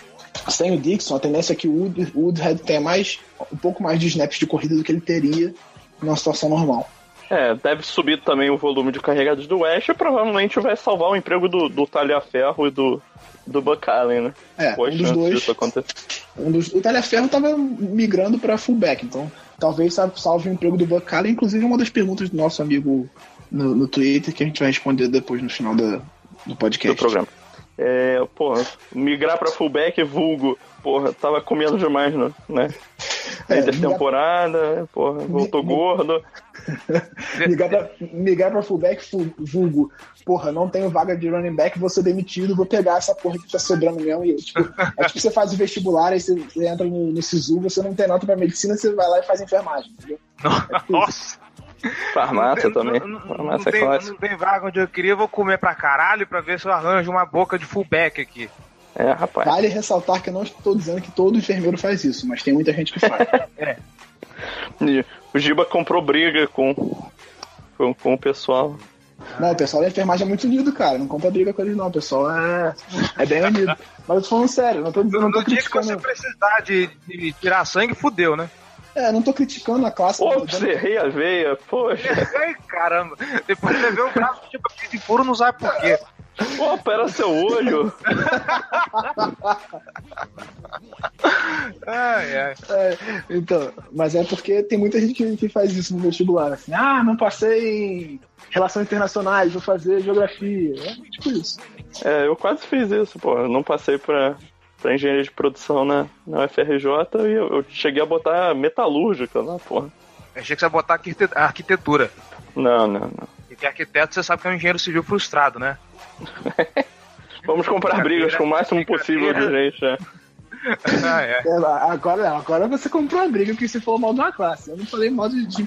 sem o Dixon, a tendência é que o Wood, Woodhead tenha mais, um pouco mais de snaps de corrida do que ele teria numa situação normal. É, deve subir também o volume de carregados do West e provavelmente vai salvar o emprego do, do Talhaferro e do, do Buck Allen, né? É, Boa um dos dois. Um dos, o Teleferro tava migrando pra fullback, então talvez sa- salve o emprego do Buck Allen. Inclusive, uma das perguntas do nosso amigo no, no Twitter que a gente vai responder depois no final da, do podcast. do programa. É, porra, migrar pra fullback vulgo, porra, tava comendo demais, né? né? É, Intertemporada, porra, voltou mi- gordo. Migrar pra, migrar pra fullback, fu- vulgo. Porra, não tenho vaga de running back, vou ser demitido, vou pegar essa porra que tá sobrando mesmo. E, tipo, é tipo você faz o vestibular, aí você, entra no, no SISU, você não tem nota pra medicina, você vai lá e faz enfermagem, entendeu? Nossa! Farmácia Não- também. não- não- não Farmácia tem, não tem vaga onde eu queria, eu vou comer pra caralho pra ver se eu arranjo uma boca de fullback aqui. É, rapaz. Vale ressaltar que eu não estou dizendo que todo enfermeiro faz isso, mas tem muita gente que faz. E O Giba comprou briga com, com, com o pessoal. Não, o pessoal da enfermagem é muito unido, cara. Não compra briga com eles, não. O pessoal é, é bem unido. Mas eu tô falando sério, não tô dizendo, não tô No dia que criticando. você precisar de, de tirar sangue, fudeu, né? É, não tô criticando a classe. não tô Ops, dizendo- errei a veia, poxa. Ai, caramba. Depois você vê o braço tipo de puro, não sabe por quê. Opa, era seu olho. Ai, ai. É, então, mas é porque tem muita gente que, que faz isso no vestibular, assim, ah, não passei em relações internacionais, vou fazer geografia. É tipo isso. É, eu quase fiz isso, pô. Eu não passei pra, pra engenharia de produção na, na UFRJ e eu, eu cheguei a botar metalúrgica lá, porra. Achei que você ia botar arquite- arquitetura. Não, não, não. E que arquiteto você sabe que é um engenheiro civil frustrado, né? Vamos comprar brigas com o máximo possível de gente, né? Ai, ai. É, agora, agora você comprou a briga porque você falou mal de uma classe. Eu não falei mal de, de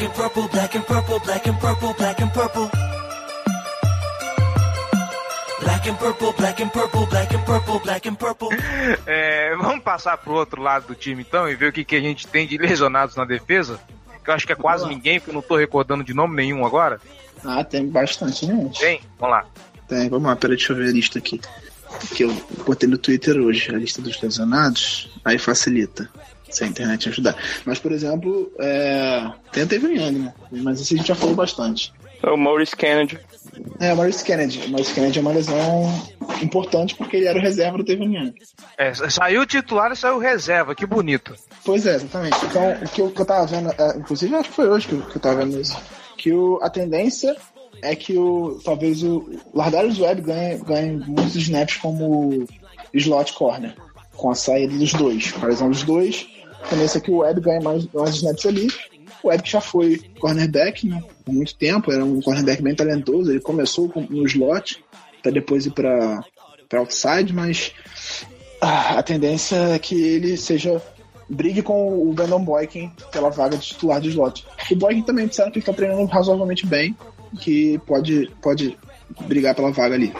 Black and purple, black and purple, black and purple, black and purple. Black and purple, black and purple, black and purple, black and purple. É, vamos passar pro outro lado do time então e ver o que, que a gente tem de lesionados na defesa. Que eu acho que é quase ninguém, porque eu não tô recordando de nome nenhum agora. Ah, tem bastante gente. Tem? Vamos lá. Tem, vamos lá, peraí, deixa eu ver a lista aqui. Que eu botei no Twitter hoje, a lista dos lesionados, aí facilita. Se a internet ajudar. Mas, por exemplo, é... tem a Tevin Young, né? Mas isso a gente já falou bastante. É o Maurice Kennedy. É, o Maurice Kennedy. O Maurice Kennedy é uma lesão importante porque ele era o reserva do Tevin Young. É, saiu o titular e saiu o reserva, que bonito. Pois é, exatamente. Então, o que eu, que eu tava vendo, é, inclusive acho que foi hoje que eu, que eu tava vendo isso, que o, a tendência é que o talvez o Lardarius Webb ganhe, ganhe muitos snaps como slot corner, com a saída dos dois. Com a lesão dos dois, tendência é que o Webb ganhe mais, mais snaps ali. O Webb já foi cornerback né, por muito tempo, era um cornerback bem talentoso, ele começou com- no slot, para depois ir para outside, mas ah, a tendência é que ele seja brigue com o Brandon Boykin pela vaga de titular de slot. O Boykin também disseram que ele está treinando razoavelmente bem, que pode, pode brigar pela vaga ali.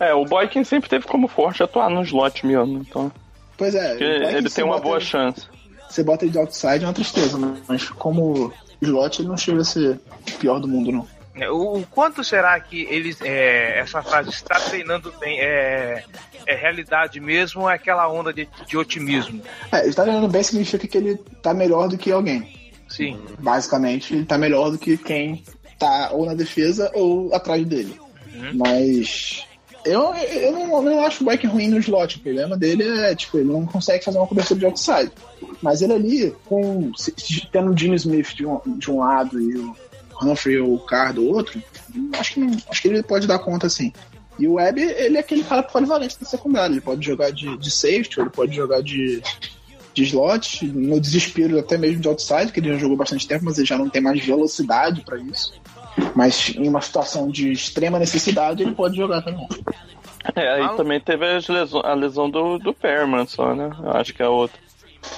É, o Boykin sempre teve como forte atuar no slot mesmo, então. Pois é, ele tem uma boa ele- chance. Você bota ele de outside é uma tristeza, né? mas como slot ele não chega a ser o pior do mundo, não. É, O, quanto será que eles. é, essa frase está treinando bem é, é realidade mesmo ou é aquela onda de, de otimismo? É, ele tá treinando bem significa que ele tá melhor do que alguém. Sim. basicamente ele tá melhor do que quem tá ou na defesa ou atrás dele. Mas eu, eu, não, eu não acho o Bike ruim no slot. O problema dele é, tipo, ele não consegue fazer uma cobertura de outside. Mas ele ali, com tendo o Gene Smith de um, de um lado e o Humphrey ou o Carr do outro, acho que, não- acho que ele pode dar conta assim. E o Webb, ele é aquele cara polivalente da secundária. Ele pode jogar de, de safety, ele pode jogar de, de slot, no desespero até mesmo de outside, que ele já jogou bastante tempo, mas ele já não tem mais velocidade para isso. Mas em uma situação de extrema necessidade, ele pode jogar também. É, aí Ah, também teve as leso- a lesão do, do Perman só, né? Eu acho que é outra.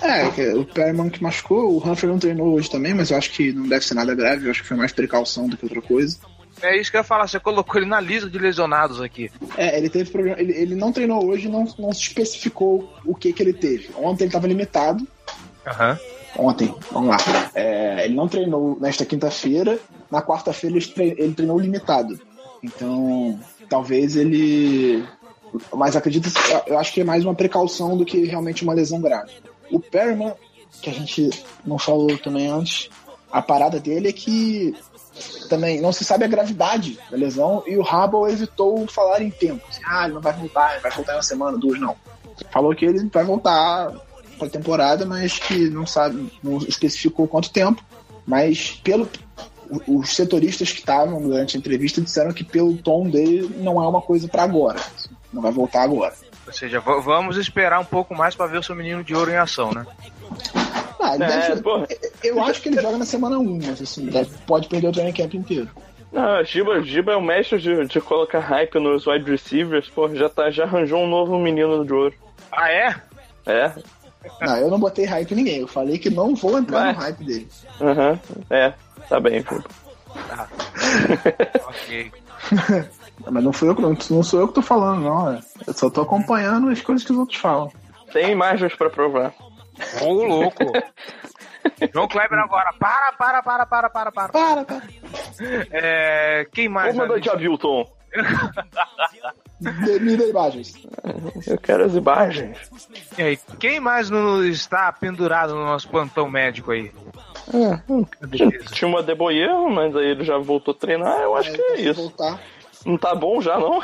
É, que o Perryman que machucou, o Humphrey não treinou hoje também, mas eu acho que não deve ser nada grave, eu acho que foi mais precaução do que outra coisa. É isso que eu ia falar, você colocou ele na lista de lesionados aqui. É, ele teve problema, ele, ele não treinou hoje, não, não se especificou o que que ele teve. Ontem ele estava limitado, Aham. Ontem, vamos lá. É, ele não treinou nesta quinta-feira, na quarta-feira ele, tre- ele treinou limitado. Então, talvez ele. Mas acredito, eu acho que é mais uma precaução do que realmente uma lesão grave. O Perman, que a gente não falou também antes, a parada dele é que também não se sabe a gravidade da lesão e o Rabel evitou falar em tempo. Assim, ah, ele não vai voltar, ele vai voltar em uma semana, duas, não. Falou que ele vai voltar para a temporada, mas que não sabe, não especificou quanto tempo. Mas pelo os setoristas que estavam durante a entrevista disseram que pelo tom dele não é uma coisa para agora. Não vai voltar agora. Ou seja, vamos esperar um pouco mais pra ver o seu menino de ouro em ação, né? Ah, ele É, deve- pô. eu acho que ele joga na semana 1, mas assim, deve- pode perder o training camp inteiro. Não, Giba, Giba é o mestre de, de colocar hype nos wide receivers, pô, já, tá, já arranjou um novo menino de ouro. Ah, é? É, Não, eu não botei hype em ninguém. Eu falei que não vou entrar Vai. no hype dele. aham, é, tá bem, pô. Ok. Mas não, fui eu, que- não, não sou eu que tô falando, não. é. Eu só tô acompanhando as coisas que os outros falam. Tem imagens pra provar. Ô, louco. João Kleber agora. Para, para, para, para, para, para. Para, para. É, quem mais? Ô, mandante Avilton, Me me dê imagens. eu quero as imagens. E aí, quem mais no- está pendurado no nosso plantão médico aí? Beleza. Tinha uma Deboyer, mas aí ele já voltou a treinar, eu acho que é isso. voltar. Não tá bom já, não?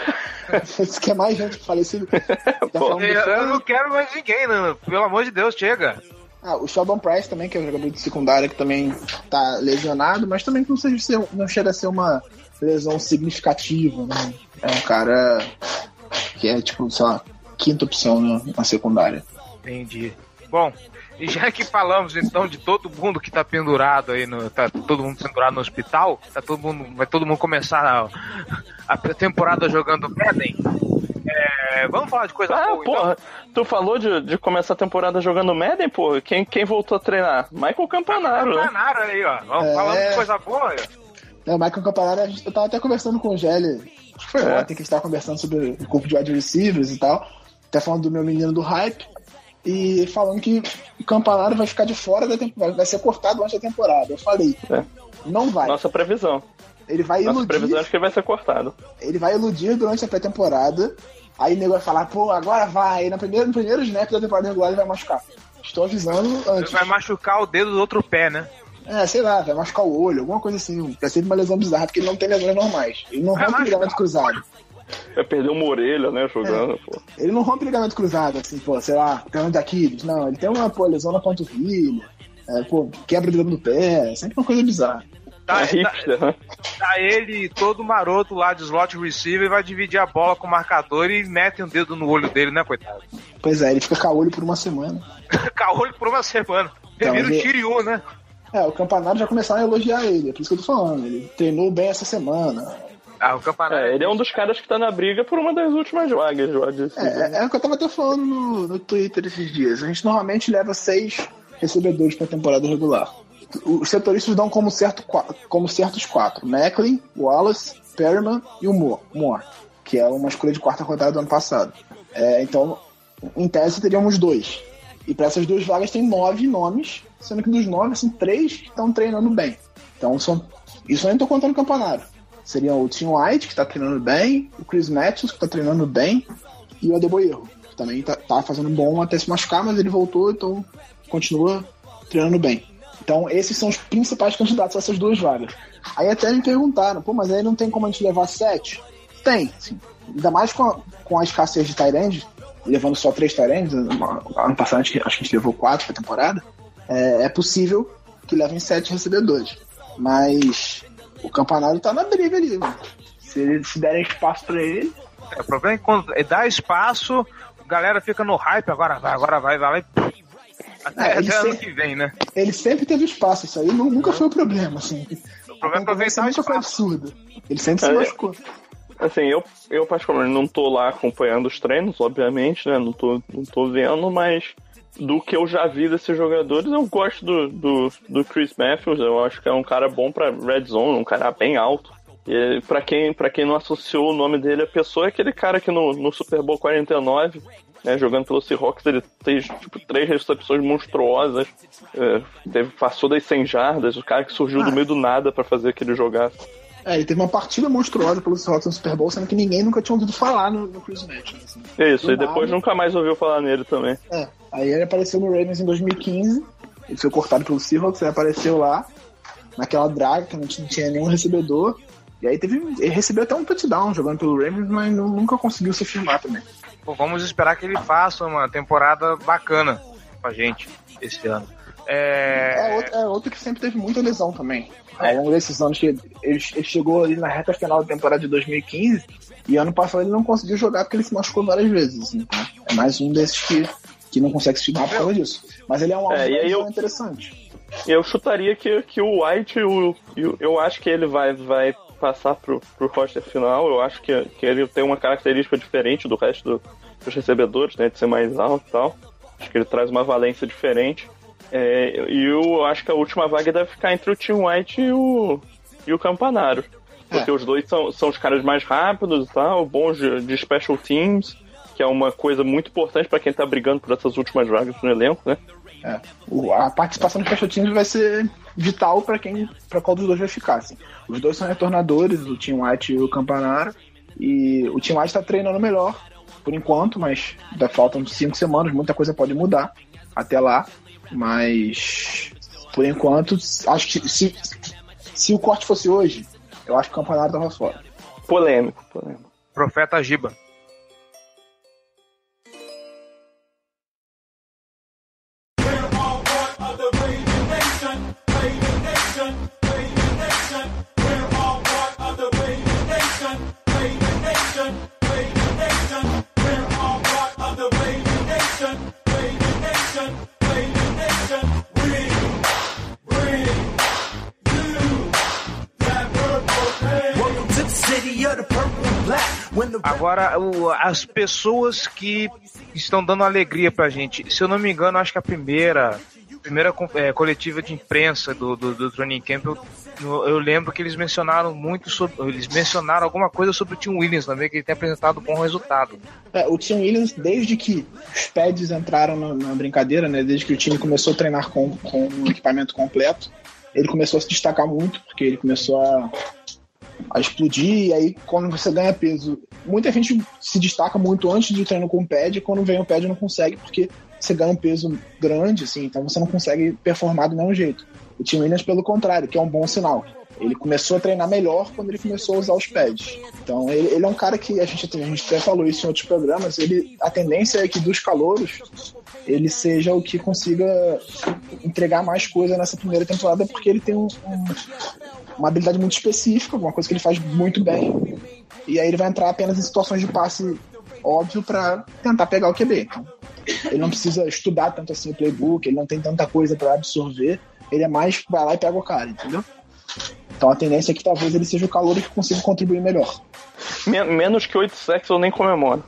Se quer mais gente falecida. Tá Pô, do Eu, eu não quero mais ninguém, não. Pelo amor de Deus, chega. Ah, o Sheldon Price também, que é um jogador de secundária que também tá lesionado, mas também não, seja não chega a ser uma lesão significativa, né? É um cara que é, tipo, sei lá, quinta opção na, na secundária. Entendi. Bom, e já que falamos então de todo mundo que tá pendurado aí, no, tá todo mundo pendurado no hospital, tá todo mundo, vai todo mundo começar a, a temporada jogando Madden. É, vamos falar de coisa Ah, boa, então? porra, tu falou de, de começar a temporada jogando Madden, pô. Quem, quem voltou a treinar? Michael Campanaro, né? Campanaro aí, ó. Vamos É. falando de coisa boa. aí. É, o Michael Campanaro, a gente- eu tava até conversando com o Gelli, acho que foi É. ontem que a gente tava conversando sobre o corpo de wide receivers e tal, até falando do meu menino do hype, e falando que o Campanaro vai ficar de fora da temporada, vai ser cortado antes da temporada. Eu falei, É. não vai. Nossa previsão. Ele vai Nossa iludir, previsão é que ele vai ser cortado. ele vai iludir durante a pré-temporada, aí o nego vai falar, pô, agora vai, aí no primeiro, no primeiro snap da temporada regular ele vai machucar. Estou avisando antes. Vai machucar o dedo do outro pé, né? É, sei lá, vai machucar o olho, alguma coisa assim. Vai ser uma lesão bizarra, porque ele não tem lesões normais. Ele não rompe ligamento cruzado. Vai perder uma orelha, né, jogando, pô. Ele não rompe ligamento cruzado, assim, pô, sei lá, de Aquiles. Não, ele tem uma pô, lesão na panturrilha, é, pô, quebra o dedo do pé, sempre uma coisa bizarra. Tá, É hipster, né? tá ele todo maroto lá de slot receiver e vai dividir a bola com o marcador e mete um dedo no olho dele, né, coitado? Pois é, ele fica com olho por uma semana. Caolho por uma semana. Ele Então, vira o ele- Shiryu, né? É, o Campanaro já começaram a elogiar ele, é por isso que eu tô falando. Ele treinou bem essa semana. Ah, o campeonato. É, ele é um dos caras que tá na briga por uma das últimas vagas, eu disse. É, é, é o que eu tava até falando no, no Twitter esses dias. A gente normalmente leva seis recebedores pra temporada regular. Os setoristas dão como, certo, como certos quatro: Macklin, Wallace, Perryman e o Moore, Moore, que é uma escolha de quarta rodada do ano passado. É, então, em tese, teríamos dois. E para essas duas vagas tem nove nomes, sendo que dos nove, assim, três estão treinando bem. Então, são, isso eu nem tô contando o campeonato. Seriam o Tim White, que tá treinando bem, o Chris Matthews, que tá treinando bem, e o Adeboerro, que também tá, tá fazendo bom até se machucar, mas ele voltou, então continua treinando bem. Então, esses são os principais candidatos a essas duas vagas. Aí até me perguntaram, pô, mas aí não tem como a gente levar sete? Tem, sim. Ainda mais com a, com a escassez de Tyrande, levando só três Tyrands, ano passado acho que a gente levou quatro pra temporada, é, é possível que levem sete recebedores. Mas o Campanário tá na briga ali, mano. Se, ele- se derem espaço pra ele, É, o problema é que quando é, dá espaço, a galera fica no hype, agora vai, agora vai, vai, vai. Até, É, até ano sempre- que vem, né? ele sempre teve espaço, isso aí nu- nunca foi o problema, assim. O problema é aproveitar o nunca foi absurda. Ele sempre se É. machucou. Assim, eu, eu particularmente não tô lá acompanhando os treinos, obviamente, né? Não tô, não tô vendo, mas do que eu já vi desses jogadores, eu gosto do, do, do Chris Matthews. Eu acho que é um cara bom pra red zone, um cara bem alto. E pra quem, pra quem não associou o nome dele à pessoa, é aquele cara que no, no Super Bowl 49 né, jogando pelo Seahawks, ele fez tipo, três recepções monstruosas, é, teve, passou das 100 jardas, o cara que surgiu Ah. do meio do nada pra fazer aquele jogar. É, ele teve uma partida monstruosa pelo Seahawks no Super Bowl, sendo que ninguém nunca tinha ouvido falar no, no Chris Match. Assim. Isso, Do e depois nada. nunca mais ouviu falar nele também. É, aí ele apareceu no Ravens em 2015, ele foi cortado pelo Seahawks, ele apareceu lá, naquela drag que não tinha, não tinha nenhum recebedor, e aí teve, ele recebeu até um touchdown jogando pelo Ravens, mas nu- nunca conseguiu se firmar também. Pô, vamos esperar que ele faça uma temporada bacana com a gente esse ano. É É, outro, é outro que sempre teve muita lesão também. Ao longo desses anos que ele, ele chegou ali na reta final da temporada de 2015 e ano passado ele não conseguiu jogar porque ele se machucou várias vezes. Então, é mais um desses que, que não consegue se firmar por causa disso. Mas ele é um É, e eu- interessante. Eu chutaria que, que o White, o, eu, eu acho que ele vai, vai passar pro, pro roster final. Eu acho que, que ele tem uma característica diferente do resto do- dos recebedores, né? De ser mais alto e tal. Acho que ele traz uma valência diferente. É, e eu acho que a última vaga deve ficar entre o Tim White e o, e o Campanaro. Porque É. os dois são, são os caras mais rápidos e tal, bons de, de special teams, que é uma coisa muito importante para quem tá brigando por essas últimas vagas no elenco, né? É. O- a participação do special teams vai ser vital para quem, para qual dos dois vai ficar. Assim. Os dois são retornadores, o Tim White e o Campanaro. E o Tim White está treinando melhor por enquanto, mas ainda faltam cinco semanas, muita coisa pode mudar até lá. Mas por enquanto, acho que se, se o corte fosse hoje, eu acho que o Campanaro tava fora. Polêmico, polêmico. Profeta Giba. Welcome to Agora, o- as pessoas que estão dando alegria pra gente, se eu não me engano, acho que a primeira, primeira é, coletiva de imprensa do, do, do Training Camp, eu, eu- eu lembro que eles mencionaram muito sobre. Eles mencionaram alguma coisa sobre o Tim Williams também, que ele tem apresentado bom resultado. É, o Tim Williams, desde que os pads entraram na, na brincadeira, né, desde que o time começou a treinar com, com um equipamento completo, ele começou a se destacar muito, porque ele começou a, a explodir, e aí quando você ganha peso, muita gente se destaca muito antes do treino com o pad, e quando vem o pad não consegue, porque você ganha um peso grande, assim, então você não consegue performar do mesmo jeito. O Tim Williams, pelo contrário, que é um bom sinal. Ele começou a treinar melhor quando ele começou a usar os pads. Então, ele, ele é um cara que a gente, a gente até falou isso em outros programas. Ele, a tendência é que dos calouros ele seja o que consiga entregar mais coisa nessa primeira temporada, porque ele tem um- um- uma habilidade muito específica, uma coisa que ele faz muito bem. E aí ele vai entrar apenas em situações de passe óbvio para tentar pegar o QB. Então, ele não precisa estudar tanto assim o playbook, ele não tem tanta coisa para absorver. Ele é mais vai lá e pega o cara, entendeu? Então a tendência é que talvez ele seja o calor que consiga contribuir melhor. Men- menos que 8 sexos eu nem comemoro.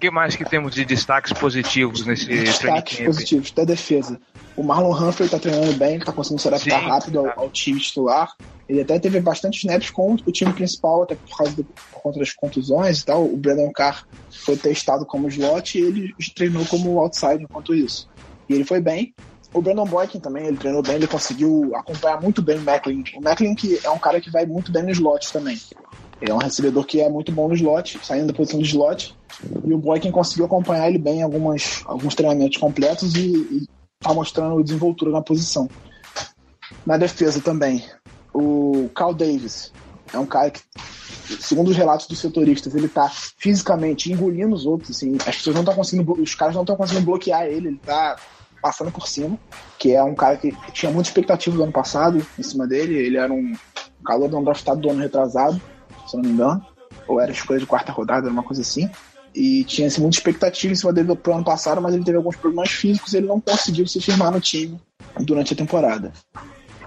O que mais que temos de destaques positivos nesse Destaques positivos da defesa. O Marlon Humphrey tá treinando bem, ele tá conseguindo se adaptar Sim, rápido ao, ao time titular. Ele até teve bastante snaps com o time principal, até por causa do, por conta das contusões e tal. O Brandon Carr foi testado como slot e ele treinou como outside enquanto isso. E ele foi bem. O Brandon Boykin também, ele treinou bem, ele conseguiu acompanhar muito bem o Macklin. O Macklin que é um cara que vai muito bem no slot também. Ele é um recebedor que é muito bom no slot, saindo da posição de slot. E o Boykin conseguiu acompanhar ele bem em algumas, alguns treinamentos completos e, e tá mostrando desenvoltura na posição. Na defesa também, o Cal Davis é um cara que, segundo os relatos dos setoristas, ele tá fisicamente engolindo os outros, assim, as pessoas não estão conseguindo, blo- os caras não estão conseguindo bloquear ele, ele tá passando por cima, que é um cara que tinha muita expectativa do ano passado em cima dele, ele era um calor do draftado do ano retrasado, se não me engano, ou era escolha de quarta rodada, era uma coisa assim. E tinha assim, muita expectativa em cima dele pro ano passado, mas ele teve alguns problemas físicos e ele não conseguiu se firmar no time durante a temporada.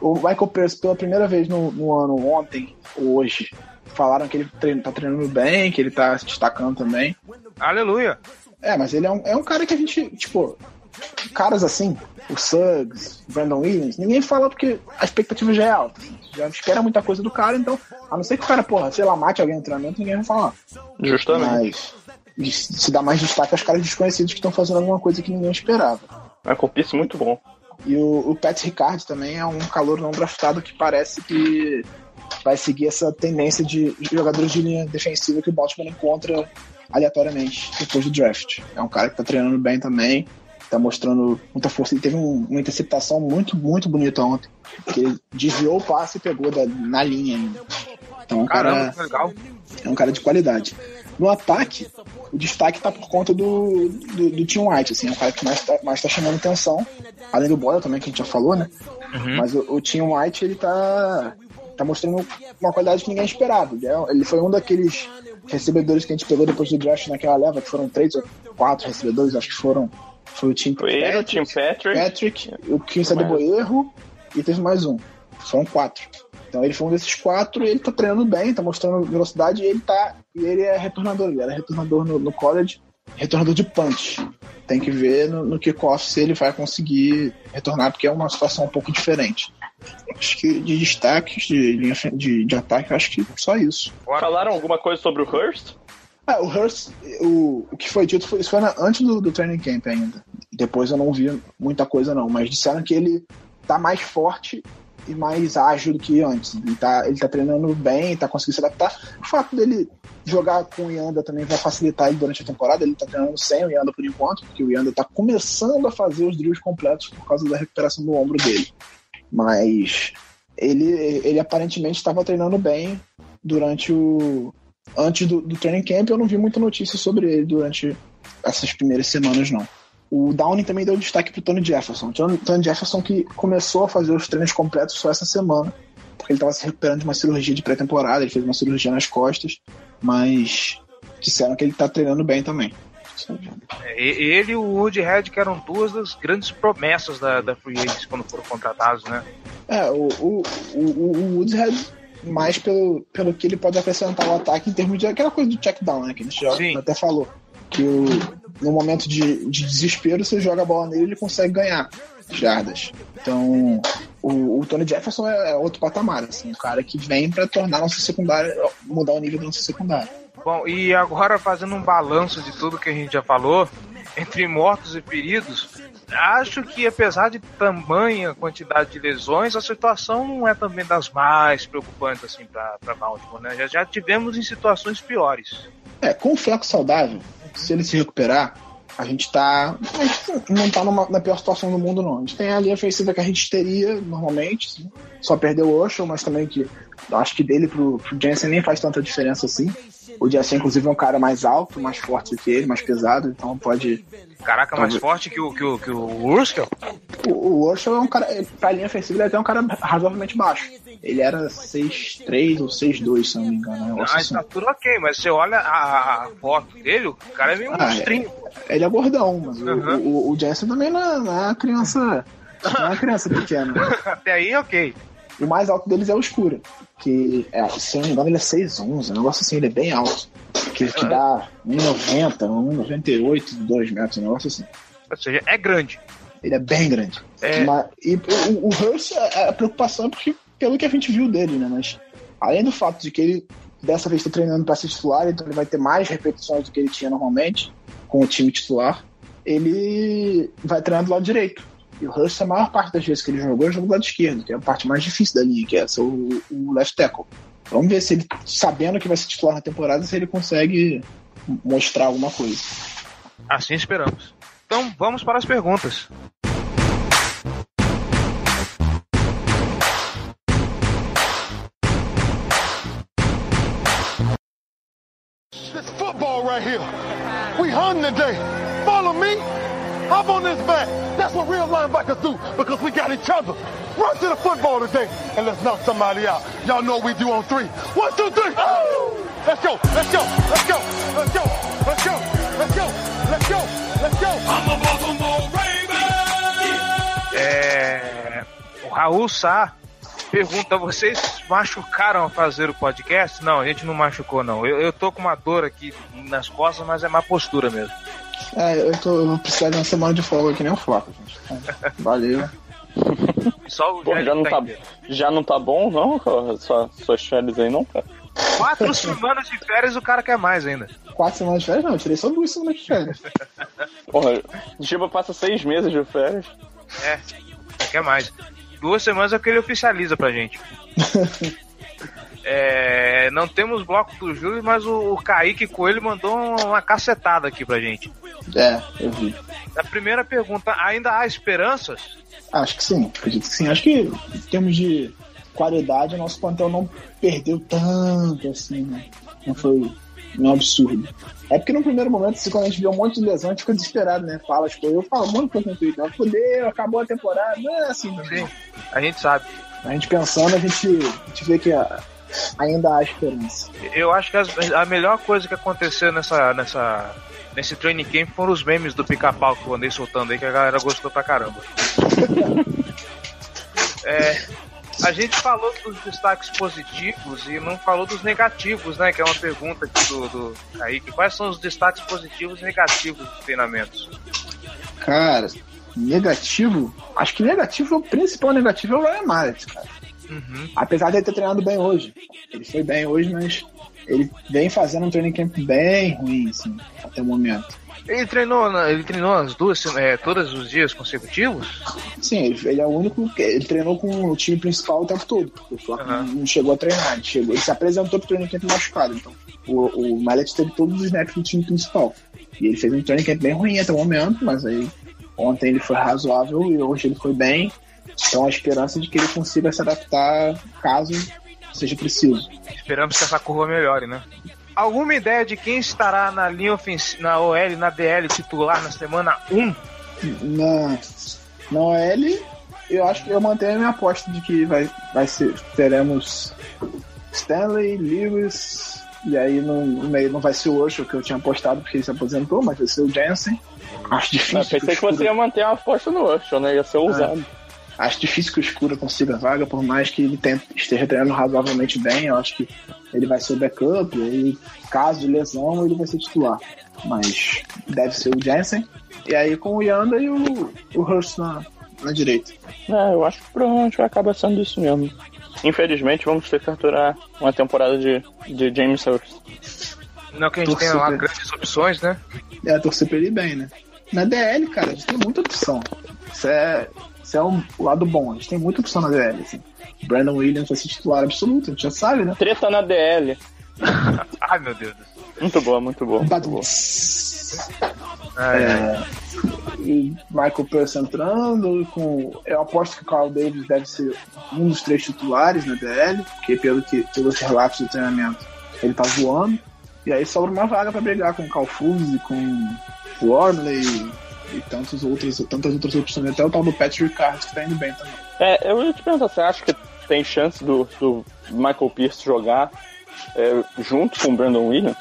O Michael Pierce, pela primeira vez no, no ano, ontem, ou hoje, falaram que ele treina, tá treinando bem, que ele tá se destacando também. Aleluia! É, mas ele é um, é um cara que a gente, tipo, caras assim, o Suggs, o Brandon Williams, ninguém fala porque a expectativa já é alta. assim, já espera muita coisa do cara, então, a não ser que o cara, porra, sei lá, mate alguém no treinamento, ninguém vai falar. Justamente. Mas se dá mais destaque aos caras desconhecidos que estão fazendo alguma coisa que ninguém esperava. É um corpice muito bom. E o, o Pat Ricard também é um calor não draftado que parece que vai seguir essa tendência de jogadores de linha defensiva que o Baltimore encontra aleatoriamente depois do draft. É um cara que tá treinando bem também, tá mostrando muita força. Ele teve um, uma interceptação muito, muito bonita ontem, que ele desviou o passe e pegou da, na linha ainda. Então é um Caramba, cara, legal. é um cara de qualidade. No ataque, o destaque tá por conta do, do, do Tim White, assim, é um cara que mais tá, mais tá chamando atenção. Além do Boyle também, que a gente já falou, né? Mas o, o Tim White, ele tá, tá mostrando uma qualidade que ninguém esperava. Ele, é- ele foi um daqueles recebedores que a gente pegou depois do draft naquela leva, que foram três ou quatro recebedores, acho que foram. Foi o Tim Foi ele, o Tim Patrick. Patrick, o Quincy Adeboerro e teve mais um. Foram quatro. Então ele foi um desses quatro e ele tá treinando bem, tá mostrando velocidade e ele tá. E ele é retornador, ele era retornador no, no college, retornador de punch. Tem que ver no, no kickoff se ele vai conseguir retornar, porque é uma situação um pouco diferente. Acho que de destaques de linha de, de ataque, acho que só isso. Falaram alguma coisa sobre o Hurst? Ah, o Hurst, o, o que foi dito foi, isso foi na- antes do, do training camp ainda. Depois eu não vi muita coisa não, mas disseram que ele tá mais forte e mais ágil do que antes. Ele tá, ele tá treinando bem, tá conseguindo se adaptar. O fato dele jogar com o Yanda também vai facilitar ele durante a temporada. Ele tá treinando sem o Yanda por enquanto, porque o Yanda tá começando a fazer os drills completos por causa da recuperação do ombro dele. Mas ele, ele aparentemente estava treinando bem durante o. Antes do, do training camp, eu não vi muita notícia sobre ele durante essas primeiras semanas, não. O Downing também deu destaque pro Tony Jefferson. O Tony Jefferson que começou a fazer os treinos completos só essa semana, porque ele estava se recuperando de uma cirurgia de pré-temporada, ele fez uma cirurgia nas costas, mas disseram que ele tá treinando bem também. É, Ele e o Woodhead, que eram duas das grandes promessas da, da Free Agents quando foram contratados, né? É, o, o, o, o Woodshead, mais pelo, pelo que ele pode acrescentar ao ataque em termos de aquela coisa do check down, né? Que a gente já Sim. até falou. Que o, no momento de, de desespero, você joga a bola nele ele consegue ganhar jardas. Então, o, o Tony Jefferson é, é outro patamar, assim, um cara que vem para tornar nossa secundária, mudar o nível da nossa secundária. Bom, e agora fazendo um balanço de tudo que a gente já falou, entre mortos e feridos, acho que apesar de tamanha quantidade de lesões, a situação não é também das mais preocupantes assim para Baltimore, né? Já, já tivemos em situações piores. É, com o Fleco saudável, se ele se recuperar, a gente tá. A gente não tá numa, na pior situação do mundo, não. A gente tem a linha ofensiva que a gente teria normalmente, só perdeu o Oshel, mas também que acho que dele pro, pro Jensen nem faz tanta diferença assim. O Jensen, inclusive, é um cara mais alto, mais forte do que ele, mais pesado, então pode. Caraca, mais forte que o, que o, que o Urskell? O, o Oshel é um cara. Pra linha ofensiva, ele é até um cara razoavelmente baixo. Ele era 6'3 ou 6'2, se não me engano. né? A negócio assim. estatura ok, mas você olha a, a foto dele, o cara é meio Ah, monstrinho. Ele é gordão, mas o- Uhum. o, o, Jensen também não é, não é criança. Não é uma criança pequena. Até aí, ok. O mais alto deles é o Escura. Que, é, se eu não me engano, ele é 6'11, um negócio assim, ele é bem alto. Que, que dá 1,90, 1,98, 2 metros, um negócio assim. Ou seja, é grande. Ele é bem grande. É. Mas- e o, o Hurst, a, a preocupação é porque, pelo que a gente viu dele, né? Mas além do fato de que ele dessa vez está treinando para ser titular, então ele vai ter mais repetições do que ele tinha normalmente com o time titular, ele vai treinar do lado direito. E o Hurst, a maior parte das vezes que ele jogou, ele jogou do lado esquerdo, que é a parte mais difícil da linha, que é essa, o, o left tackle. Vamos ver se ele, sabendo que vai ser titular na temporada, se ele consegue mostrar alguma coisa. Assim esperamos. Então vamos para as perguntas. This football right here. We hunting today. Follow me. Hop on this back. That's what real linebackers do because we got each other. Run to the football today and let's knock somebody out. Y'all know what we do on three. One, two, three. Let's go. Let's go. Let's go. Let's go. Let's go. Let's go. Let's go. Let's go. I'm a Baltimore Raven. É, o Raul Sá pergunta: vocês machucaram a fazer o podcast? Não, a gente não machucou, não. Eu, eu tô com uma dor aqui nas costas, mas é má postura mesmo. É, eu, tô, eu vou precisar de uma semana de folga que nem o Flaco, gente. Então, Valeu. Só o Pô, já não, tá, inteiro. já não tá bom, não? Sua, suas férias aí, não, cara? Quatro semanas de férias o cara quer mais ainda. Quatro semanas de férias? Não, eu tirei só duas semanas de férias. Porra, Giba passa seis meses de férias. É, quer mais. Duas semanas é o que ele oficializa pra gente. É, não temos bloco do Júlio, mas o, o Kaique Coelho mandou uma cacetada aqui pra gente. É, eu vi. A primeira pergunta, ainda há esperanças? Acho que sim, acredito que sim. Acho que em termos de qualidade, o nosso plantel não perdeu tanto assim, né? Não foi um absurdo. É porque no primeiro momento, assim, quando a gente vê um monte de lesão, a gente fica desesperado, né? Fala coisas. Eu falo muito coisa no Twitter. Fudeu, acabou a temporada. Não é assim, não. Sim, a gente sabe. A gente pensando, a gente, a gente vê que a- ainda há esperança. Eu acho que as- a melhor coisa que aconteceu nessa, nessa, nesse training camp foram os memes do pica-pau que eu andei soltando aí, que a galera gostou pra caramba. É, a gente falou dos destaques positivos e não falou dos negativos, né? Que é uma pergunta aqui do, do Kaique. Quais são os destaques positivos e negativos dos treinamentos? Cara, negativo. Acho que negativo, o principal negativo é o Ryan Mallett, cara. Uhum. Apesar de ele ter treinado bem hoje. Ele foi bem hoje, mas ele vem fazendo um training camp bem ruim, assim, até o momento. Ele treinou, ele treinou as duas, é, todos os dias consecutivos? Sim, ele, ele é o único que ele treinou com o time principal o tempo todo. O Aham. não chegou a treinar, ele, chegou, ele se apresentou pro training camp machucado. Então, o, o Mallet teve todos os snaps do time principal. E ele fez um training camp bem ruim até o momento, mas aí ontem ele foi razoável e hoje ele foi bem. Então a esperança de que ele consiga se adaptar caso seja preciso. Esperamos que essa curva melhore, né? Alguma ideia de quem estará na linha ofensiva, na OL, na DL titular na semana 1? Na, na OL, eu acho que eu mantenho a minha aposta de que vai, vai ser. Teremos Stanley, Lewis, e aí no, no meio não vai ser o Osho que eu tinha apostado porque ele se aposentou, mas vai ser o Jansen. Acho difícil. Eu pensei que você ia manter a aposta no Urshel, né? Ia ser ousado. Acho difícil que o Escura consiga vaga, por mais que ele tente- esteja treinando razoavelmente bem. Eu acho que ele vai ser o backup, e caso de lesão, ele vai ser titular. Mas deve ser o Jansen. E aí com o Yanda e o, o Hurst na, na direita. É, eu acho que provavelmente vai acabar sendo isso mesmo. Infelizmente, vamos ter que aturar uma temporada de, de James Hurst. Não que a gente tenha lá pra- grandes opções, né? É, torcer pra ele bem, né? Na DL, cara, a gente tem muita opção. Isso é, isso é um lado bom. A gente tem muita opção na DL, assim. Brandon Williams vai ser titular absoluto, a gente já sabe, né? Treta na DL. Ai, meu Deus. Muito boa, muito boa. Muito boa. Ai, ai. É, e Michael Pierce entrando, com. Eu aposto que o Carl Davis deve ser um dos três titulares na DL, porque pelo que pelos relatos do treinamento ele tá voando. E aí sobra uma vaga pra brigar com o Calfuz e com o Wormley e, e tantos outros, tantas outras opções, até o tal do Patrick Ricard que tá indo bem também. É, eu ia te perguntar, você acha que tem chance do, do Michael Pierce jogar é, junto com o Brandon Williams?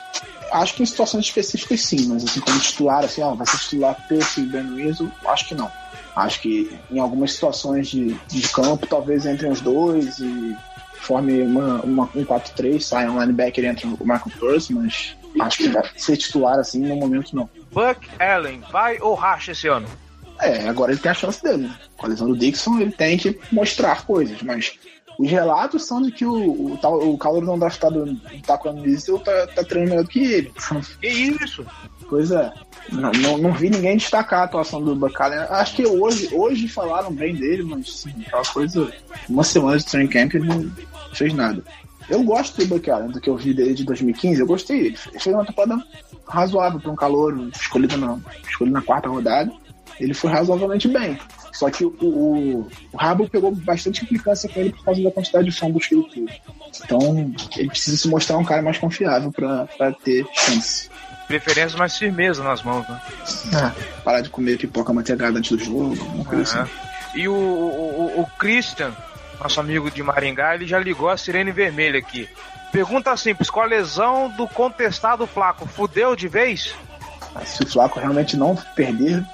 Acho que em situações específicas sim, mas assim, como titular, assim, ó, vai ser titular Pierce e Ben Williams, acho que não. Acho que em algumas situações de, de campo, talvez entrem os dois e forme uma, uma, um 4-3, saia um linebacker entre o Michael Pierce, mas acho que vai ser titular assim no momento não. Buck Allen, vai ou racha esse ano? É, agora ele tem a chance dele. né? Com a lesão do Dixon, ele tem que mostrar coisas, mas os relatos são de que o, o, tal- o calor não draftado do Taco Diesel tá, tá treinando melhor do que ele. Que isso? Pois é. Não, não, não vi ninguém destacar a atuação do Bacalhau. Acho que hoje, hoje falaram bem dele, mas sim, aquela coisa. Uma semana de training camp ele não fez nada. Eu gosto do Bacalhau, do que eu vi dele de 2015. Eu gostei. Ele fez uma temporada razoável para um calor, escolhido na, escolhido na quarta rodada. Ele foi razoavelmente bem. Só que o, o, o Rabo pegou bastante implicância com ele por causa da quantidade de fumbles que ele teve. Então, ele precisa se mostrar um cara mais confiável para ter chance. Preferência mais firmeza nas mãos, né? Parar de comer pipoca manteigada antes do jogo, uma coisa assim. E o, o- o Christian, nosso amigo de Maringá, ele já ligou a sirene vermelha aqui. Pergunta simples: com a lesão do contestado Flaco, fudeu de vez? Mas Se o Flaco realmente não perder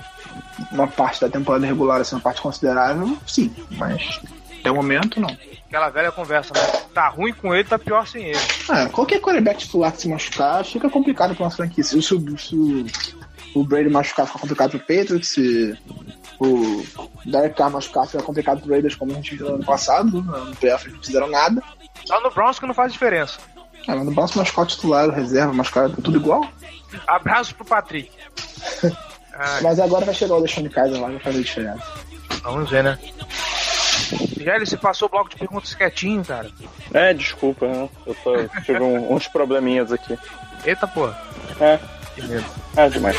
uma parte da temporada regular, assim, uma parte considerável, sim. Mas até o momento, não. Aquela velha conversa, né? Tá ruim com ele, tá pior sem ele. Ah, qualquer quarterback titular que se machucar, fica complicado pra uma franquia. Se, se o- se o- o Brady machucar, fica complicado pro Patriots. Se o Derek Carr machucar, fica complicado pro Raiders, como a gente viu no ano passado. No playoff eles não fizeram nada. Só no Browns que não faz diferença. Ah, mas no próximo mascote titular, o reserva, mascote, tá tudo igual. Abraço pro Patrick. Mas agora vai chegar o Alexandre Kaiser lá, vai fazer diferença. vamos ver, né? Já ele se passou o bloco de perguntas quietinho, cara. É, desculpa, né? eu tô, tive um- uns probleminhas aqui. Eita porra. É, Que medo. é demais.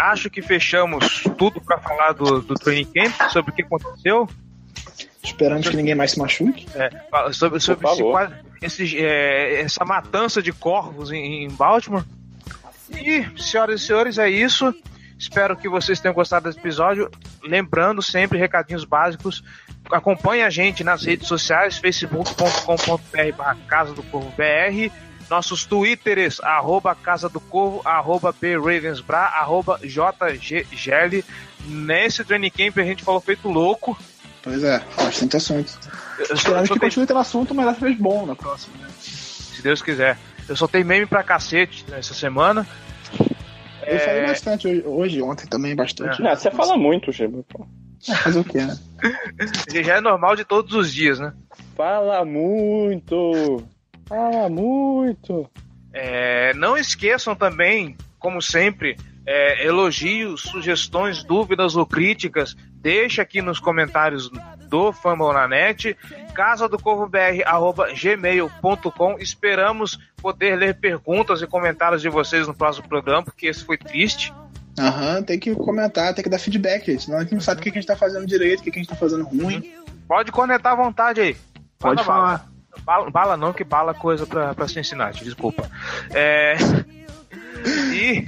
Acho que fechamos tudo pra falar do, do training camp, sobre o que aconteceu. Esperando que ninguém mais se machuque. É, sobre sobre esse esse, é, essa matança de corvos em, em Baltimore. E, senhoras e senhores, é isso. Espero que vocês tenham gostado desse episódio. Lembrando sempre, recadinhos básicos. Acompanhe a gente nas redes sociais, facebook.com.br barra Casa do Corvo BR. Nossos twitters, arroba Casa do Corvo, arroba BRavensBra, arroba JGGL. Nesse training camp a gente falou feito louco. Pois é, bastante assunto. Só- Esperamos só que tenho- continue tendo assunto, mas dessa vez bom na próxima. né? se Deus quiser. Eu soltei meme pra cacete nessa semana. Eu É. falei bastante hoje, hoje, ontem também, bastante. Não, você fala muito. É, Fazer o quê, né? Já é normal de todos os dias, né? Fala muito! Fala muito! É, não esqueçam também, como sempre, é, elogios, sugestões, dúvidas ou críticas, deixa aqui nos comentários do Fumble na net, casa do corvo gmail.com. Esperamos poder ler perguntas e comentários de vocês no próximo programa, porque esse foi triste. Aham, tem que comentar, tem que dar feedback, senão a gente não sabe o que a gente tá fazendo direito, o que a gente tá fazendo ruim. Pode conectar à vontade aí. Pode Manda bala. falar. Bala, bala não, que bala é coisa pra, pra Cincinnati, desculpa. É... E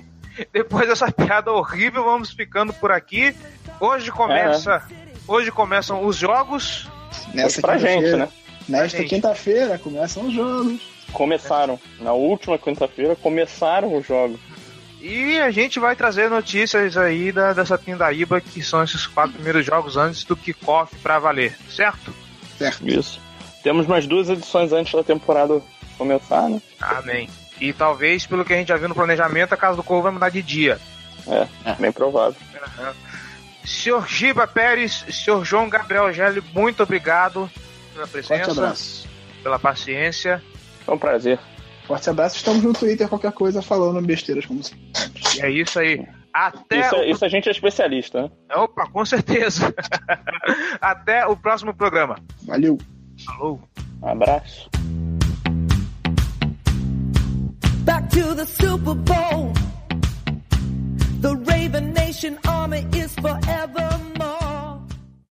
depois dessa piada horrível, vamos ficando por aqui. Hoje começa. Hoje começam os jogos. Nessa pra gente, quinta-feira- né? Nesta quinta-feira começam os jogos. Começaram. Na última quinta-feira começaram os jogos. E a gente vai trazer notícias aí da, dessa pindaíba, que são esses quatro primeiros jogos antes do kickoff pra valer, certo? Certo. Isso. Temos mais duas edições antes da temporada começar, né? Amém. E talvez, pelo que a gente já viu no planejamento, a Casa do Corvo vai mudar de dia. É, bem provável. Senhor Giba Pérez, senhor João Gabriel Gelli, muito obrigado pela Forte presença, abraço. pela paciência. Foi um prazer. Forte abraço. Estamos no Twitter, qualquer coisa, falando besteiras como sempre. É isso aí. Até Isso, o... isso a gente é especialista, né? Opa, com certeza. Até o próximo programa. Valeu. Falou. Um abraço. Back to the Super Bowl. The Raven Nation army is forever